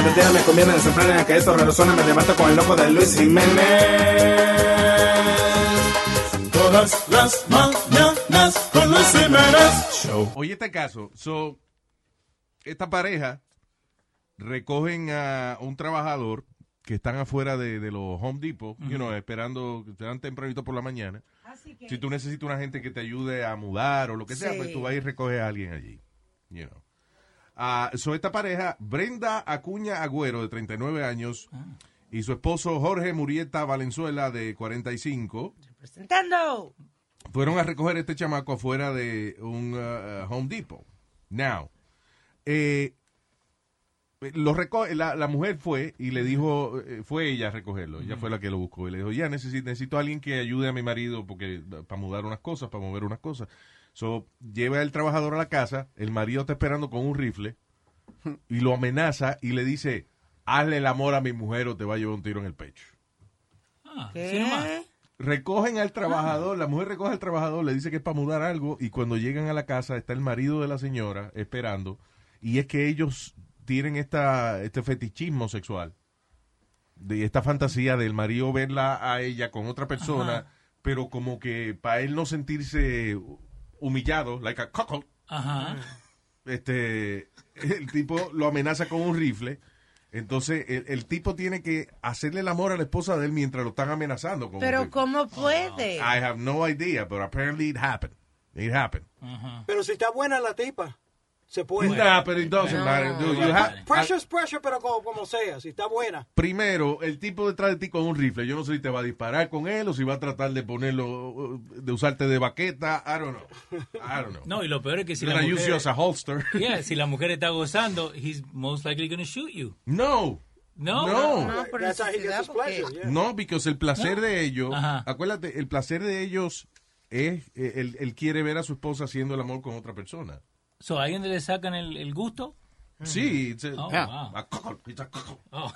los días me conviene desenfrenar que esto resuena, me levanto con el loco de Luis Jiménez. Todas las mañanas con Luis Jiménez. Show. Oye, este caso. So, esta pareja recogen a un trabajador que están afuera de, de los Home Depot, you know, esperando, dan tempranito por la mañana. Si tú necesitas una gente que te ayude a mudar o lo que sea, Sí. pues tú vas y recoges a alguien allí. You know. Ah, so esta pareja, Brenda Acuña Agüero, de 39 años, y su esposo Jorge Murieta Valenzuela, de 45, Presentando. fueron a recoger este chamaco afuera de un uh, uh, Home Depot. Now, eh, lo reco- la, la mujer fue y le dijo, eh, fue ella a recogerlo, ella fue la que lo buscó y le dijo, ya necesito, necesito a alguien que ayude a mi marido porque para mudar unas cosas, para mover unas cosas. So, lleva el trabajador a la casa, el marido está esperando con un rifle y lo amenaza y le dice, hazle el amor a mi mujer o te va a llevar un tiro en el pecho. ¿Qué? Recogen al trabajador, la mujer recoge al trabajador, le dice que es para mudar algo y cuando llegan a la casa está el marido de la señora esperando y es que ellos tienen esta, este fetichismo sexual, de esta fantasía del marido verla a ella con otra persona, Ajá. pero como que para él no sentirse humillado, like a cuckold, Ajá. este, el tipo lo amenaza con un rifle. Entonces, el, el tipo tiene que hacerle el amor a la esposa de él mientras lo están amenazando. con un Pero rifle. ¿cómo puede? I have no idea, but apparently it happened. It happened. Pero si está buena la tipa, se puede. Nah, but it doesn't matter, dude. You have- Pressure es pressure, pero como, como sea, si está buena. Primero, el tipo detrás de ti con un rifle, yo no sé si te va a disparar con él o si va a tratar de ponerlo, de usarte de baqueta. I don't know. I don't know. No, y lo peor es que si You're la mujer... use you as a holster. Yeah, si la mujer está gozando, he's most likely going to shoot you. No. No. No. No, por That's how he necesidad, gets his porque- pleasure, yeah. No, porque el placer No. de ellos, Ajá. acuérdate, el placer de ellos es, eh, él, él quiere ver a su esposa haciendo el amor con otra persona. So, ¿a alguien le sacan el, el gusto? Sí, it's a- Oh, Yeah. wow. a cuckold, it's a cuckold. Oh.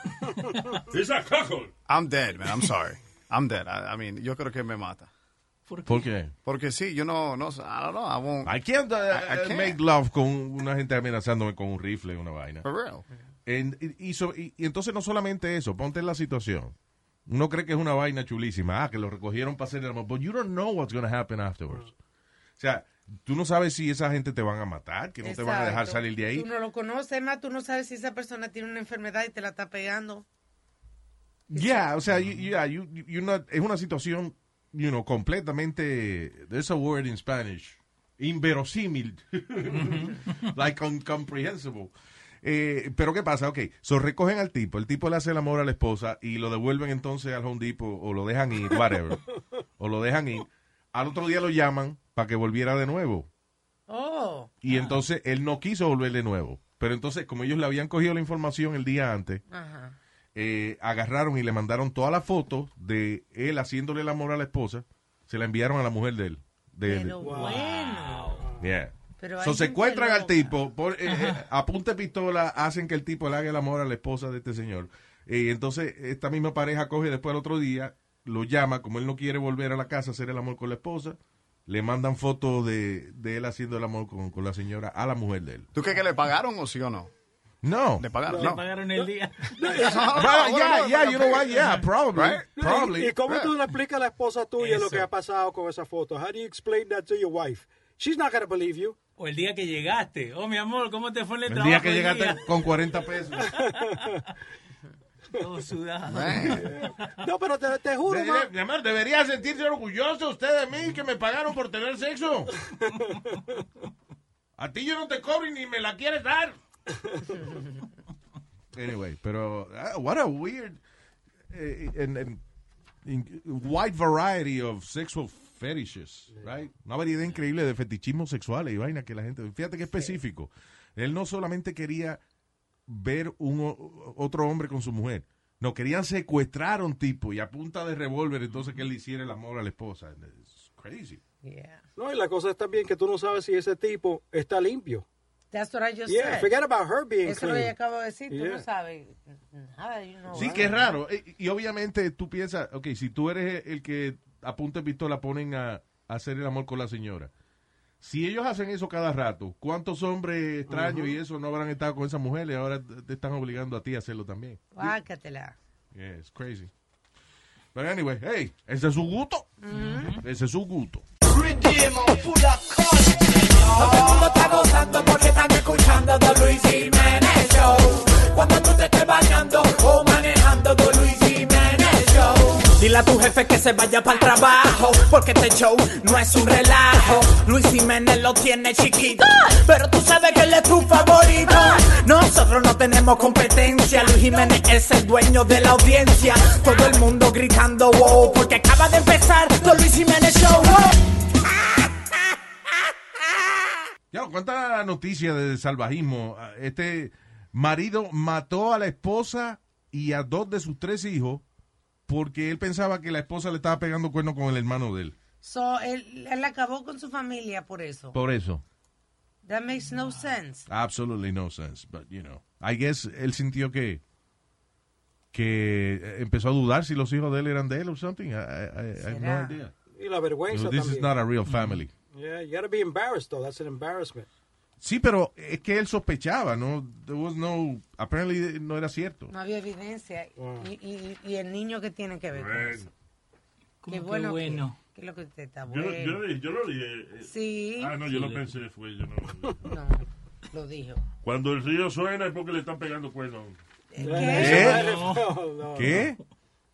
He's a cuckold. I'm dead, man. I'm sorry. I'm dead. I, I mean, yo creo que me mata. ¿Por qué? Porque sí, yo no, no, I don't know. I won't. I can't, uh, I- I uh, can't. make love con una gente amenazándome con un rifle, una vaina. For real. En- y so- y- y entonces no solamente eso, ponte en la situación. Uno cree que es una vaina chulísima, ah, que lo recogieron para hacer el amor, but you don't know what's going to happen afterwards. O sea, tú no sabes si esa gente te van a matar, que no te van a dejar Exacto. salir de ahí. Tú no lo conoces, más tú no sabes si esa persona tiene una enfermedad y te la está pegando. Yeah, o sea, you- yeah, you- you- you're not- es una situación, you know, completamente, there's a word in Spanish, inverosímil, like incomprehensible. Eh, pero ¿qué pasa? Ok, so recogen al tipo, el tipo le hace el amor a la esposa y lo devuelven entonces al Home Depot o lo dejan ir, whatever, o lo dejan ir. Al otro día lo llaman para que volviera de nuevo. Oh. Y entonces él no quiso volver de nuevo. Pero entonces, como ellos le habían cogido la información el día antes, Ajá. eh, agarraron y le mandaron toda la foto de él haciéndole el amor a la esposa. Se la enviaron a la mujer de él. De, Pero bueno. Yeah. Pero al tipo, por, eh, eh, pistola, hacen que el tipo le haga el amor a la esposa de este señor. Y entonces, esta misma pareja coge después al otro día, lo llama, como él no quiere volver a la casa a hacer el amor con la esposa, le mandan fotos de, de él haciendo el amor con, con la señora a la mujer de él. ¿Tú crees que le pagaron o sí o no? No. Le pagaron, Le no. pagaron el día. Yeah, yeah, you know what, yeah, probably, Right? probably. ¿Y, cómo tú le explicas a la esposa tuya lo Eso. que ha pasado con esa foto? How do you explain that to your wife? She's not going to believe you. O el día que llegaste. Oh, mi amor, ¿cómo te fue en el, El trabajo? día que llegaste día? con 40 pesos. Todo sudado. No, pero te, te juro, ma. Mi amor, debería sentirse orgulloso usted de mí que me pagaron por tener sexo. A ti yo no te cobro y ni me la quieres dar. Anyway, pero ah, what a weird eh, and, and- in- wide variety of sexual fetishes, right? Una variedad increíble de fetichismos sexuales y vaina que la gente. Fíjate que específico. Él no solamente quería ver un otro hombre con su mujer. No, querían secuestrar a un tipo y a punta de revólver entonces que él hiciera el amor a la esposa. It's crazy. Yeah. No, y la cosa es también que tú no sabes si ese tipo está limpio. That's what I just Yeah, said. forget about her being Eso es lo que clean. acabo de decir. Tú Yeah. no sabes nada. you know, Sí, que es raro. Eh, Y obviamente tú piensas, ok, si tú eres el que a punta de pistola ponen a, a hacer el amor con la señora, Si ellos hacen eso cada rato, ¿cuántos hombres extraños y eso no habrán estado con esa mujer y ahora te están obligando a ti a hacerlo también? Guácatela. Yeah, it's crazy. But anyway, hey, ese es su gusto. Ese es su gusto. Todo el mundo está gozando porque están escuchando The Luis Jiménez Show. Cuando tú te estés bañando o manejando The Luis Jiménez Show. Dile a tu jefe que se vaya para el trabajo, porque este show no es un relajo. Luis Jiménez lo tiene chiquito, pero tú sabes que él es tu favorito. Nosotros no tenemos competencia, Luis Jiménez es el dueño de la audiencia. Todo el mundo gritando wow, porque acaba de empezar The Luis Jiménez Show. wow. Ya, ¿cuánta noticia de salvajismo? Este marido mató a la esposa y a dos de sus tres hijos porque él pensaba que la esposa le estaba pegando cuerno con el hermano de él. So, él, él acabó con su familia por eso. Por eso. That makes no sense. Absolutely no sense. But, you know, I guess él sintió que que empezó a dudar si los hijos de él eran de él o something. I, I- have no idea. Y la vergüenza You know, this is not a real family. Yeah, you gotta be embarrassed though. That's an embarrassment. Sí, pero es que él sospechaba, ¿no? There was no, apparently no era cierto. No había evidencia. Y, y, y el niño que tiene que ver con eso. ¿Cómo Qué bueno. bueno? Que, que lo que usted está Yo, bueno. yo, dije- yo lo dije. eh, Sí. Ah, no, yo lo pensé, fue yo no. No, lo dijo. Cuando el río suena es porque le están pegando cuernos. ¿Qué? No, no, ¿Qué?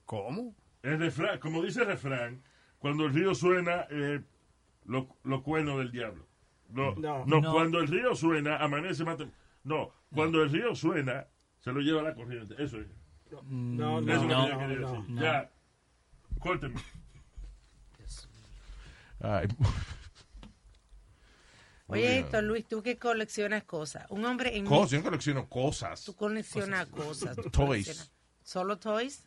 ¿Cómo? El refrán, como dice el refrán, cuando el río suena, eh, los los cuernos del diablo. No, No. no, No. cuando el río suena, amanece mate. No, cuando el río suena, se lo lleva la corriente. Eso es. No, no, Eso es lo no, no, decir. no. Ya, córteme. Ay, Oye, esto, Luis, tú que coleccionas cosas. Un hombre en. cosas, yo colecciono cosas. Tú coleccionas cosas. tú Toys. coleccionas- ¿Solo toys?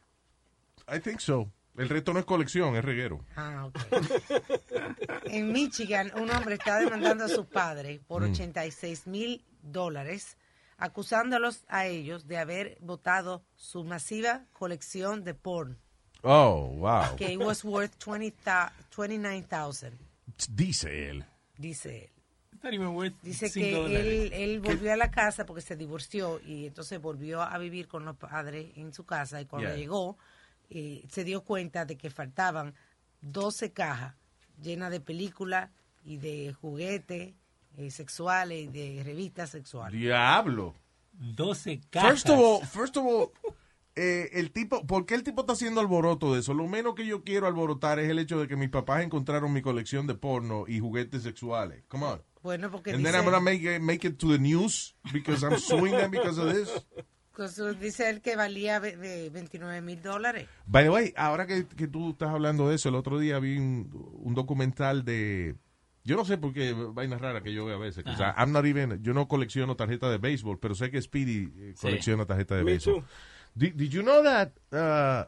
I think so. El resto no es colección, es reguero. Ah, ok. en Michigan, un hombre está demandando a sus padres por Mm. 86 mil dólares, acusándolos a ellos de haber votado su masiva colección de porn, Oh, wow. que it was worth 20 $29,000, Dice él. dice él. Not even worth Dice que él, él volvió a la casa porque se divorció y entonces volvió a vivir con los padres en su casa y cuando Yeah. llegó eh, se dio cuenta de que faltaban 12 cajas llenas de películas y de juguetes eh, sexuales y de revistas sexuales. Diablo. 12 cajas. First of all, first of all, eh, el tipo, ¿por qué el tipo está haciendo alboroto de eso? Lo menos que yo quiero alborotar es el hecho de que mis papás encontraron mi colección de porno y juguetes sexuales. Come on. Bueno, porque And dice, then I'm gonna make it, make it to the news because I'm suing them because of this. Pues, dice él que valía ve- ve- 29 mil dólares. By the way, ahora que, que tú estás hablando de eso, el otro día vi un, un documental de... Yo no sé por qué vainas raras que yo veo a veces. O sea, I'm not even- yo no colecciono tarjetas de béisbol, pero sé que Speedy eh, Sí. colecciona tarjetas de Me béisbol. Did, did you know that uh,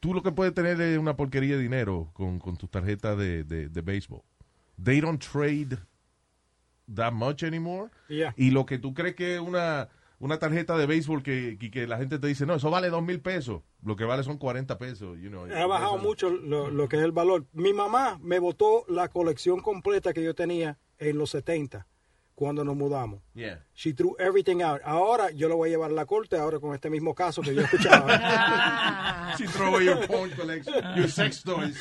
tú lo que puedes tener es una porquería de dinero con, con tus tarjetas de, de, de béisbol? They don't trade that much anymore. Yeah. Y lo que tú crees que es una, una tarjeta de béisbol que, que, que la gente te dice, no, eso vale dos mil pesos. Lo que vale son 40 pesos. You know, Ha bajado Eso- mucho lo, lo que es el valor. Mi mamá me botó la colección completa que yo tenía en los 70 cuando nos mudamos. Yeah. She threw everything out. Ahora yo lo voy a llevar a la corte ahora con este mismo caso que yo escuchaba. She away your porn collection, your sex toys.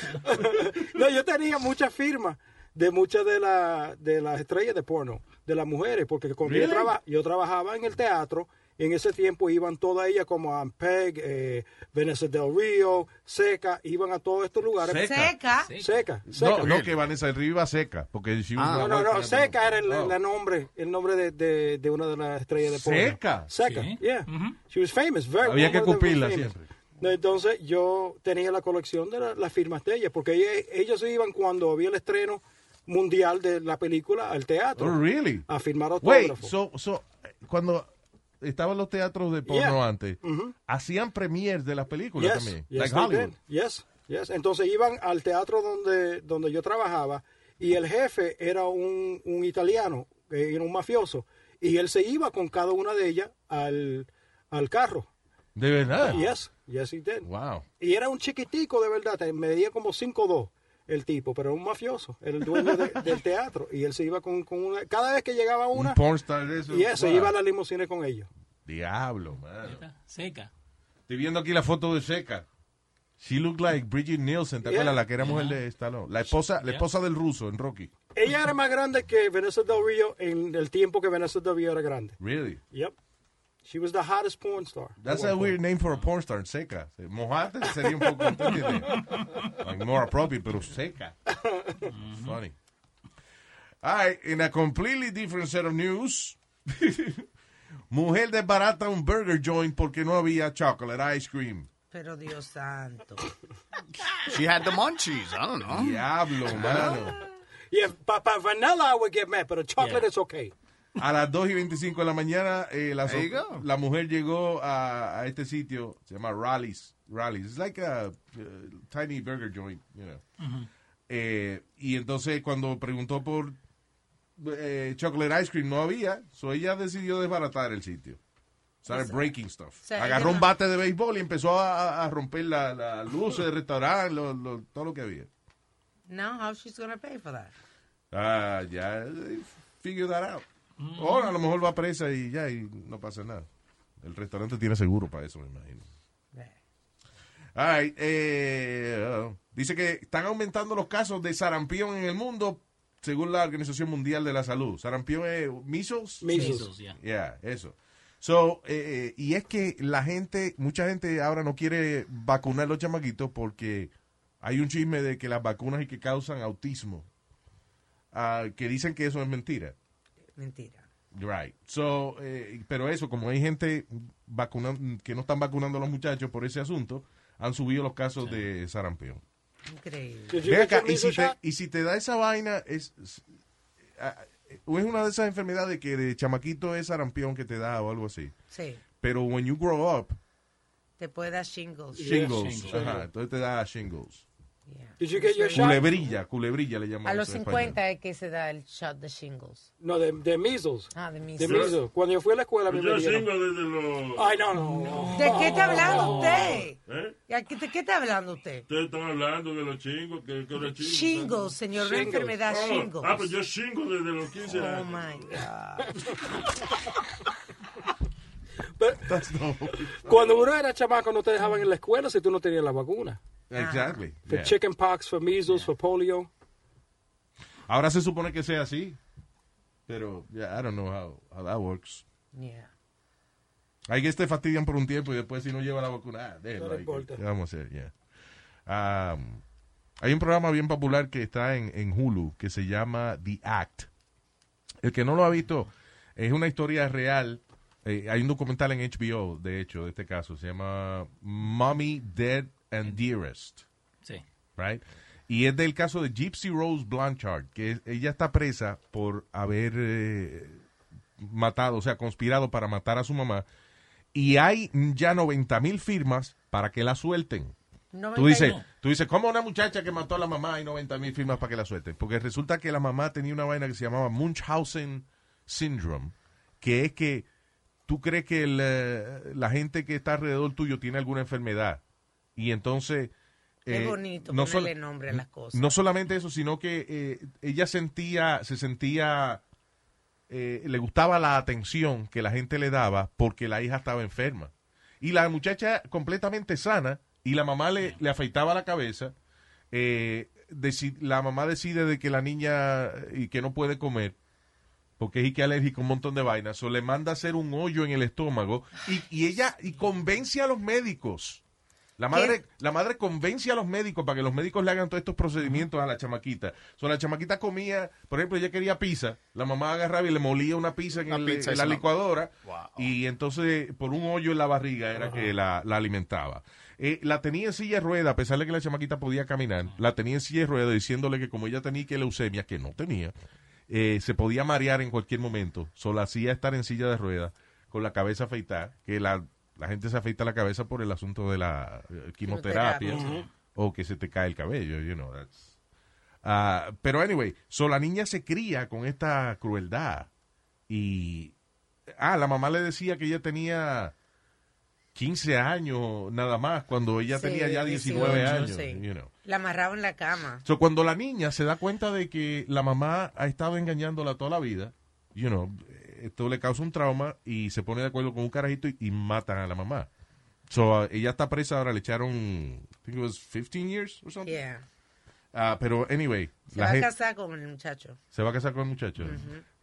no, yo tenía muchas firmas de muchas de, la, de las estrellas de porno, de las mujeres, porque cuando yo, Really? traba- yo trabajaba en el teatro, en ese tiempo iban todas ellas como a Peg, eh, Vanessa Del Rio, Seca, iban a todos estos lugares. Seca. Seca, Seca. No, no, que Vanessa del Río iba seca. Porque Ah, no, no, no, Seca era el, Oh. nombre, el nombre de, de, de una de las estrellas de porno. Seca. Seca, Sí. yeah. She was famous, very Había que famous. siempre. Entonces yo tenía la colección de la- las firmas de ellas, porque ellas, ellos se iban cuando había el estreno mundial de la película al teatro. Oh, really? A firmar Wait, autógrafos. so, so, eh, cuando estaban los teatros de porno Yeah. antes, hacían premiers de las películas Yes, también. yes, like Hollywood. Yes, yes. Entonces iban al teatro donde, donde yo trabajaba y el jefe era un, un italiano, era un mafioso, y él se iba con cada una de ellas al, al carro. De verdad. Yes, yes he did. Wow. Y era un chiquitico de verdad, medía como 5'2". El tipo, pero era un mafioso, era el dueño de- del teatro. Y él se iba con, con una. Cada vez que llegaba una. Un pornstar de eso. Y eso, Wow. iba a la limusina con ellos. Diablo, mano. Seca. Estoy viendo aquí la foto de Seca. She looked like Bridget Nielsen, ¿te Yeah. acuerdas? La que era mujer de Stallone. La esposa, la Yeah. esposa del ruso en Rocky. Ella era más grande que Vanessa Del Rio en el tiempo que Vanessa Del Rio era grande. Really? Yep. She was the hottest porn star. That's a weird point. name for a porn star, Seca. Mojate sería un poco. Like more appropriate, pero Seca. Funny. All right, in a completely different set of news. Mujer desbarata un burger joint porque no había chocolate ice cream. Pero Dios santo. She had the munchies. I don't know. Diablo, mano. Yeah, para vanilla I would get mad, pero chocolate is okay. A las 2 y 25 de la mañana, eh, la, so- mujer llegó a, a este sitio, se llama Rally's. Rally's. It's like a uh, tiny burger joint, you know. Eh, y entonces cuando preguntó por eh, chocolate ice cream, no había. So ella decidió desbaratar el sitio. Started breaking stuff. O sea, Agarró un bate de béisbol y empezó a, a romper las la luces del restaurante, lo- lo- todo lo que había. Now, how she's gonna pay for that? Ah, ya, eh, figure that out. O a lo mejor va presa y ya, y no pasa nada. El restaurante tiene seguro para eso, me imagino. All right, eh, uh, dice que están aumentando los casos de sarampión en el mundo según la Organización Mundial de la Salud. Sarampión es measles. Measles. Yeah. Yeah, eso. So, eh, eh, y es que la gente, mucha gente ahora no quiere vacunar a los chamaquitos porque hay un chisme de que las vacunas y que causan autismo, ah, que dicen que eso es mentira. Mentira. Right. So, eh, pero eso, como hay gente vacunando, que no están vacunando a los muchachos por ese asunto, han subido los casos de sarampión. Increíble. Ve acá, y si, te, y si te da esa vaina, es, es, o es una de esas enfermedades que de chamaquito es sarampión que te da o algo así. Sí. Pero when you grow up, Te puede dar shingles. shingles, ajá, entonces te da shingles. Did you get your shot? Culebrilla, culebrilla le llaman A los eso en 50 es que se da el shot de shingles. No, de, de measles. Ah, de De measles. measles. Cuando yo fui a la escuela, Yo me dieron. chingo desde los... Ay, no, no. ¿De qué está hablando usted? ¿Eh? ¿Y aquí- ¿De qué está hablando usted? Ustedes están hablando de los chingos, que, que los chingos. Shingles, señor, una Shingles. enfermedad Oh, shingles. Ah, pues yo chingo desde los 15 Oh años. my God. Cuando uno era chamaco, no te dejaban en la escuela si tú no tenías la vacuna. Exactly. For yeah. chicken pox, for measles, for polio. Ahora se supone que sea así, pero yeah, I don't know how, how that works. Yeah. Hay que te fastidian por un tiempo y después si no lleva la vacuna, ah, déjalo No importa. ¿qué vamos a hacer? Yeah. Um, hay un programa bien popular que está en, en Hulu que se llama The Act. El que no lo ha visto es una historia real. Eh, hay un documental en HBO, de hecho, de este caso. Se llama Mommy, Dead and Dearest. Sí. right? Y es del caso de Gypsy Rose Blanchard, que es- ella está presa por haber eh, matado, o sea, conspirado para matar a su mamá. Y hay ya 90 mil firmas para que la suelten. Tú dices, tú dices, ¿cómo una muchacha que mató a la mamá hay 90 mil firmas para que la suelten? Porque resulta que la mamá tenía una vaina que se llamaba Munchausen Syndrome, que es que tú crees que el, la gente que está alrededor tuyo tiene alguna enfermedad. Y entonces... Eh, bonito no ponerle nombre a las cosas. no solamente eso, sino que eh, ella sentía, se sentía, eh, le gustaba la atención que la gente le daba porque la hija estaba enferma. Y la muchacha completamente sana y la mamá le, le afeitaba la cabeza. eh, la mamá decide de que la niña y que no puede comer porque es que alérgico a un montón de vainas, o le manda a hacer un hoyo en el estómago y, y ella y convence a los médicos. La madre, la madre convence a los médicos para que los médicos le hagan todos estos procedimientos a la chamaquita. So, la chamaquita comía, por ejemplo, ella quería pizza, la mamá agarraba y le molía una pizza en, Una el- pizza en y la licuadora Wow. y entonces por un hoyo en la barriga era que la, la alimentaba. Eh, la tenía en silla de rueda, a pesar de que la chamaquita podía caminar, la tenía en silla de rueda diciéndole que como ella tenía que leucemia, que no tenía, eh, se podía marear en cualquier momento. Solo hacía estar en silla de ruedas con la cabeza afeitada, que la, la gente se afeita la cabeza por el asunto de la eh, quimioterapia Quimioterapia. o que se te cae el cabello, you know, that's- Ah, pero anyway, so la niña se cría con esta crueldad y ah, la mamá le decía que ella tenía 15 años nada más, cuando ella Sí, tenía ya 19 18, años. sí. you know. La amarraba en la cama. So, cuando la niña se da cuenta de que la mamá ha estado engañándola toda la vida, you know, esto le causa un trauma y se pone de acuerdo con un carajito y, y matan a la mamá. So, uh, ella está presa ahora, le echaron, I think it was 15 years or something. Yeah. Ah, pero, anyway, Se la va a casar con el muchacho. se va a casar con el muchacho.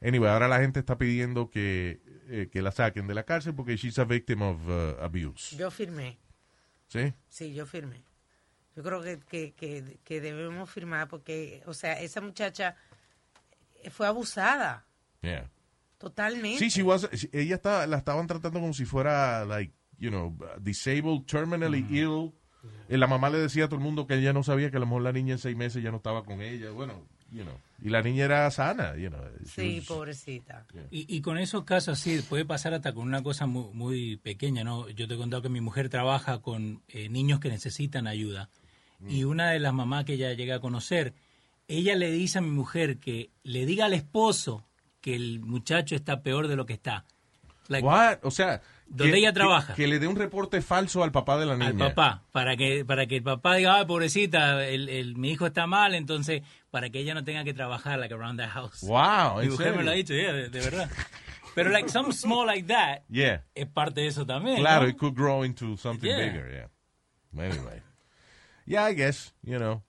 Anyway, ahora la gente está pidiendo que, eh, que la saquen de la cárcel porque she's a victim of uh, abuse. Yo firmé. ¿Sí? Sí, yo firmé. Yo creo que, que, que, que debemos firmar porque, o sea, esa muchacha fue abusada Yeah. totalmente. Sí, she was, ella estaba, la estaban tratando como si fuera, like, you know, disabled, terminally ill. Eh, La mamá le decía a todo el mundo que ella no sabía que a lo mejor la niña en seis meses ya no estaba con ella. Bueno, you know. Y la niña era sana, you know. She Sí, was- pobrecita. Y, y con esos casos así puede pasar hasta con una cosa muy, muy pequeña, ¿no? Yo te he contado que mi mujer trabaja con eh, niños que necesitan ayuda. Y una de las mamás que ella llega a conocer, ella le dice a mi mujer que le diga al esposo que el muchacho está peor de lo que está. Like, What? O sea, Donde que- ella que- trabaja. Que, le dé un reporte falso al papá de la niña. al papá, para que para que el papá diga, ay, pobrecita, el, el- mi hijo está mal, entonces, para que ella no tenga que trabajar like around the house. Wow, Mi ¿en mujer me lo ha dicho, yeah, de, de verdad. Pero like some small like that Yeah. es parte de eso también. Claro, ¿no? it could grow into something Yeah. bigger, yeah. Anyway. Yeah, I guess, you know,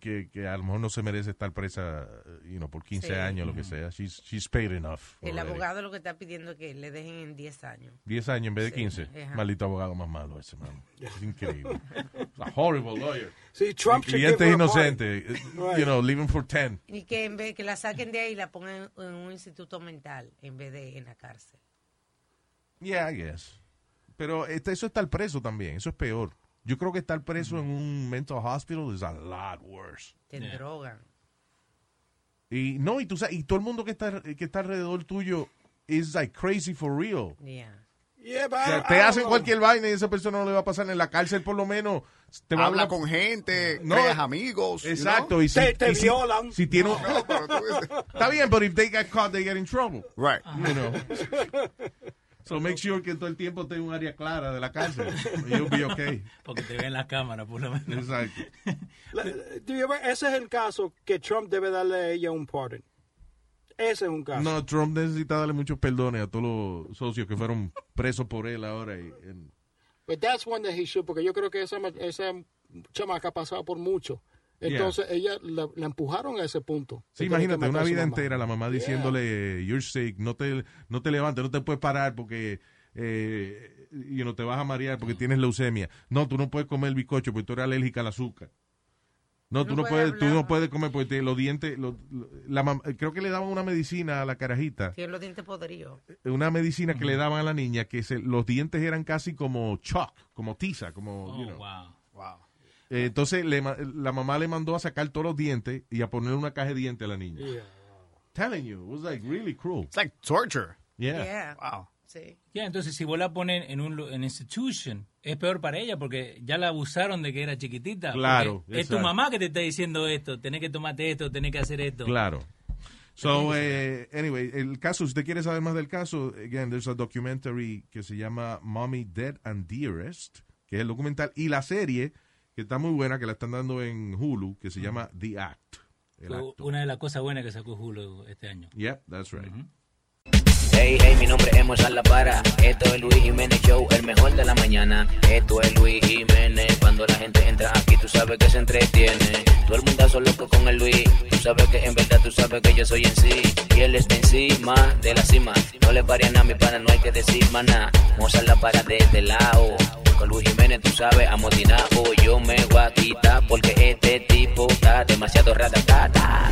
que, que a lo mejor no se merece estar presa, eh, you know, por 15 Sí. años, lo que sea. She's, she's paid enough. El already. abogado lo que está pidiendo es que le dejen en 10 años. 10 años en vez de Sí, 15. ajá. Maldito abogado más malo ese, man. Es increíble. A horrible lawyer. See, Trump cliente inocente. eh, Right. You know, leave him for 10. Y que en vez que la saquen de ahí y la pongan en, en un instituto mental en vez de en la cárcel. Yeah, I guess. Pero este, eso es estar preso también. Eso es peor. Yo creo que estar preso en un mental hospital is a lot worse. Te drogan. Y no, y tú sabes, y todo el mundo que está, que está alrededor tuyo is like crazy for real. Yeah. Yeah, but O sea, te hacen cualquier vaina y esa persona no le va a pasar en la cárcel, por lo menos. Te va a Habla hablar- con gente, No, creas amigos. you Exacto, know? y si, Te- te y si- violan. si tiene un- No, pero tú Está bien, pero if they get caught, they get in trouble. Right. You know. So make sure que todo el tiempo en un área clara de la cárcel. You'll be okay. Porque te ven la cámara, por lo menos. Exacto. La- do you ever- ese es el caso que Trump debe darle a ella un pardon. Ese es un caso. No, Trump necesita darle muchos perdones a todos los socios que fueron presos por él ahora. y- en- But that's one that he should, porque yo creo que esa, esa chamaca ha pasado por mucho. Entonces, ella la, la empujaron a ese punto. Sí, imagínate, una vida entera, la mamá diciéndole, you're sick, no te, no te levantes, no te puedes parar porque eh, you know, te vas a marear porque tienes leucemia. No, tú no puedes comer bizcocho porque tú eres alérgica al azúcar. No, tú no, No puedes, puede tú no puedes comer porque te- los dientes, los- la mam- creo que le daban una medicina a la carajita, Tiene los dientes podridos. una medicina que le daban a la niña que se, los dientes eran casi como chalk, como tiza, como, Oh, you know. wow. Wow. Eh, entonces le la mamá le mandó a sacar todos los dientes y a ponerle una caja de dientes a la niña. Yeah. Telling you, it was like really cruel. It's like torture. Yeah. Yeah. Wow. Sí. Ya, entonces si vos la ponen en un en institution, es peor para ella porque ya la abusaron de que era chiquitita. Claro, Es tu mamá que te está diciendo esto, tenés que tomarte esto, tenés que hacer esto. Claro. So, eh, anyway, el caso, si usted quiere saber más del caso, again, there's a documentary que se llama Mommy Dead and Dearest, que es el documental, y la serie, que está muy buena, que la están dando en Hulu, que se llama The Act. El Fue acto. una de las cosas buenas que sacó Hulu este año. Yep, that's right. Hey, hey, mi nombre es Mozart La Para. Esto es Luis Jiménez Show, el mejor de la mañana. Esto es Luis Jiménez. Cuando la gente entra aquí, tú sabes que se entretiene. Todo el mundo loco con el Luis. Tú sabes que en verdad tú sabes que yo soy en sí. Y él está encima de la cima. No le pare a nada, mi pana, no hay que decir maná. Mozart La Para de este lado. Luis Jiménez, tú sabes, amotinado. Yo me voy porque este tipo está demasiado ratatata.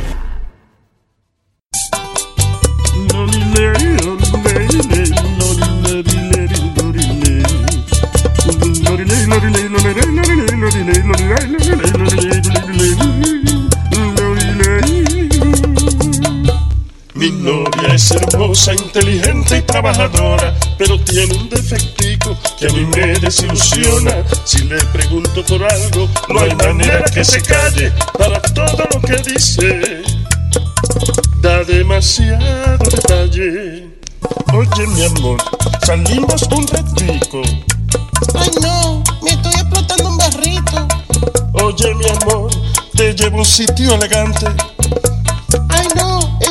Mi novia es hermosa, inteligente y trabajadora, pero tiene un defectico que a mí me desilusiona. Si le pregunto por algo, no hay manera que se calle para todo lo que dice. Da demasiado detalle. Oye, mi amor, Salimos un ratico. Ay, no, me estoy explotando un barrito. Oye, mi amor, te llevo a un sitio elegante.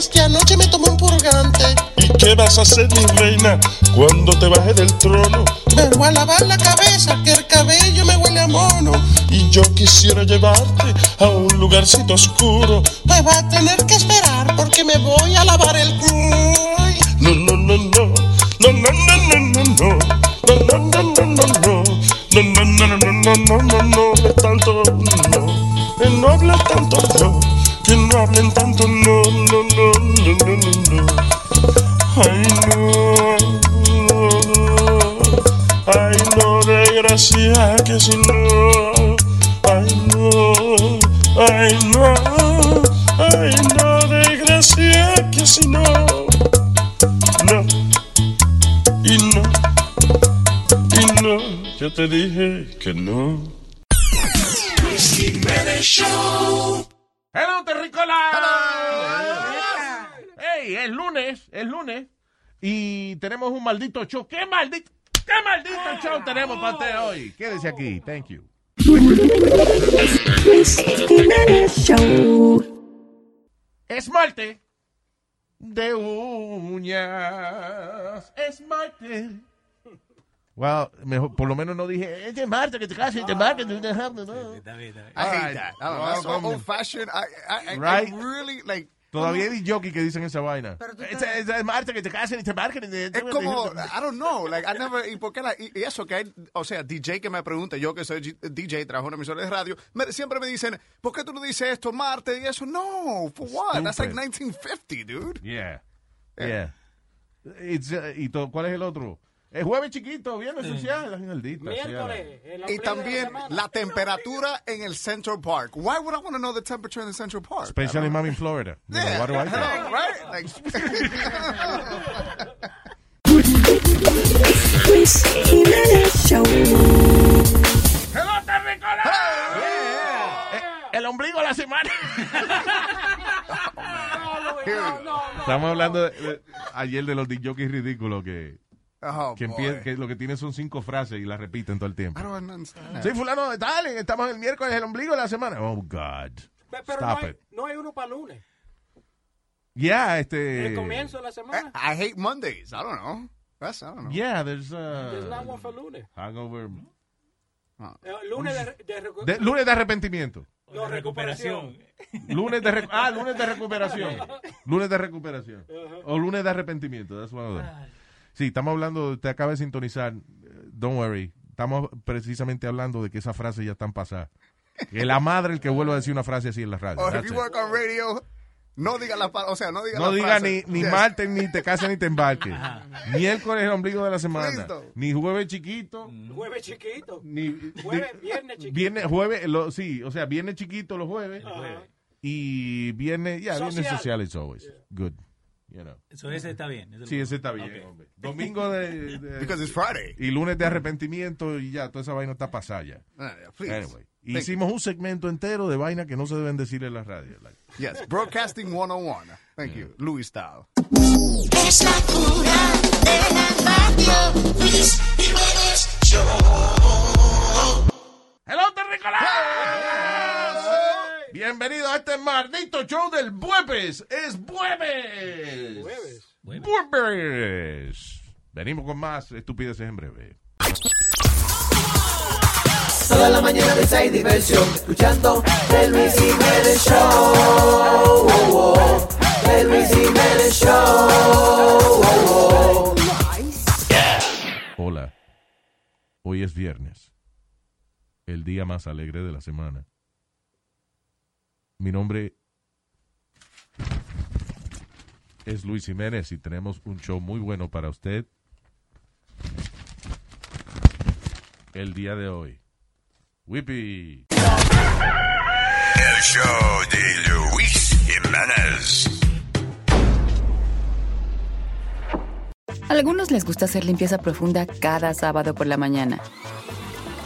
No, es que anoche me tomé un purgante. ¿Y qué vas a hacer, mi reina, cuando te bajes del trono? Me voy a lavar la cabeza, que el cabello me huele a mono. Y yo quisiera llevarte a un lugarcito oscuro. Me va a tener que esperar porque me voy a lavar el cuy. No, no, no, no. No, no, no, no, no, no. No, no, no, no, no, no. No, no, no, no, no, no, no, no, no hables tanto, no. Que no hables tanto, no. No hablen tanto, no, no, no, no, no, no, no. Ay, no. Ay, no, desgracia, que si no. Ay, no. Ay, no. Ay, no, desgracia, que si no. No. Y no. Y no. Yo te dije Y tenemos un maldito show. ¿Qué maldito, qué maldito show tenemos para usted hoy? Quédese aquí. Thank you. Esmalte de uñas. Esmalte. Well, mejor, por lo menos no dije, es de Marte que te casas, de Marte. No. I hate that. I so old fashioned. I, I, I, Right. I really like. Todavía hay jockey que dicen esa vaina. Es es de Marte que te casen y te marquen. Es como, I don't know, like, I never, y, por qué la- y eso que hay, o sea, DJ que me pregunta, yo que soy DJ, trabajo en emisora de radio, me- siempre me dicen, ¿por qué tú no dices esto, Marte y eso? No, for what? That's like Stupid. 1950, dude. Yeah. Yeah. It's, uh, y to- ¿Cuál es el otro? El jueves chiquito, viernes social, maldita sea. Y también la temperatura en el Central Park. Why would I want to know the temperature in the Central Park? Especially mom in Florida. You know, Yeah, what do I care? right? Like, Luis Jiménez Show. ¡Hello, Terricola! Eh, El ombligo de la semana. Estamos hablando de- de- ayer de los jockeys ridículos que, Oh, que, boy. empie- que lo que tienen son cinco frases y las repiten todo el tiempo. I don't understand. Sí, fulano de tal, estamos el miércoles, el ombligo de la semana. Oh, God. Pe- Pero no Stop hay, it. no hay uno para lunes. Yeah, este... El comienzo de la semana. I hate Mondays. I don't know. That's, I don't know. Yeah, there's... Uh, There's not one for lunes. hangover... Eh, lunes de, de De- lunes de arrepentimiento. no, recuperación. Lunes de, ah, lunes de recuperación. Lunes de recuperación. O lunes de arrepentimiento. That's one of them. Sí, estamos hablando, te acaba de sintonizar. Don't worry. Estamos precisamente hablando de que esas frases ya están pasadas. Que la madre el que vuelva a decir una frase así en la radio. Or if you work on radio, no diga la o sea, no diga No la diga frase. ni, ni Yes. martes, ni te cases, ni te embarques. Miércoles el ombligo de la semana. Listo. Ni jueves chiquito. Jueves chiquito. Ni, Jueves, viernes chiquito. Viernes, jueves, lo- sí, o sea, viernes chiquito los jueves. Y viernes, ya, viernes Social. social is always good. You know. Eso ese está bien. ese Sí, ese está bien, Ok. hombre. Domingo de, de- Because it's Friday. Y lunes de arrepentimiento y ya, toda esa vaina está pasada ya. Ah, yeah, please. Anyway, Thank hicimos un segmento entero de vaina que no se deben decir en la radio. like. Yes, Broadcasting 101. Thank you. Louis Style. Es la cura de la radio. Luis Jiménez Show. ¡Hello, terrícolas! Bienvenido a este maldito show del Bueves. ¡Es Bueves! Bueves. Venimos con más estupideces en breve. Toda la mañana de hay diversión, escuchando el Luis Jiménez Show. Oh, oh. El Luis Jiménez Show. Oh, oh. Hola. Hoy es viernes. El día más alegre de la semana. Mi nombre es Luis Jiménez y tenemos un show muy bueno para usted el día de hoy. Whippy. El show de Luis Jiménez. A algunos les gusta hacer limpieza profunda cada sábado por la mañana.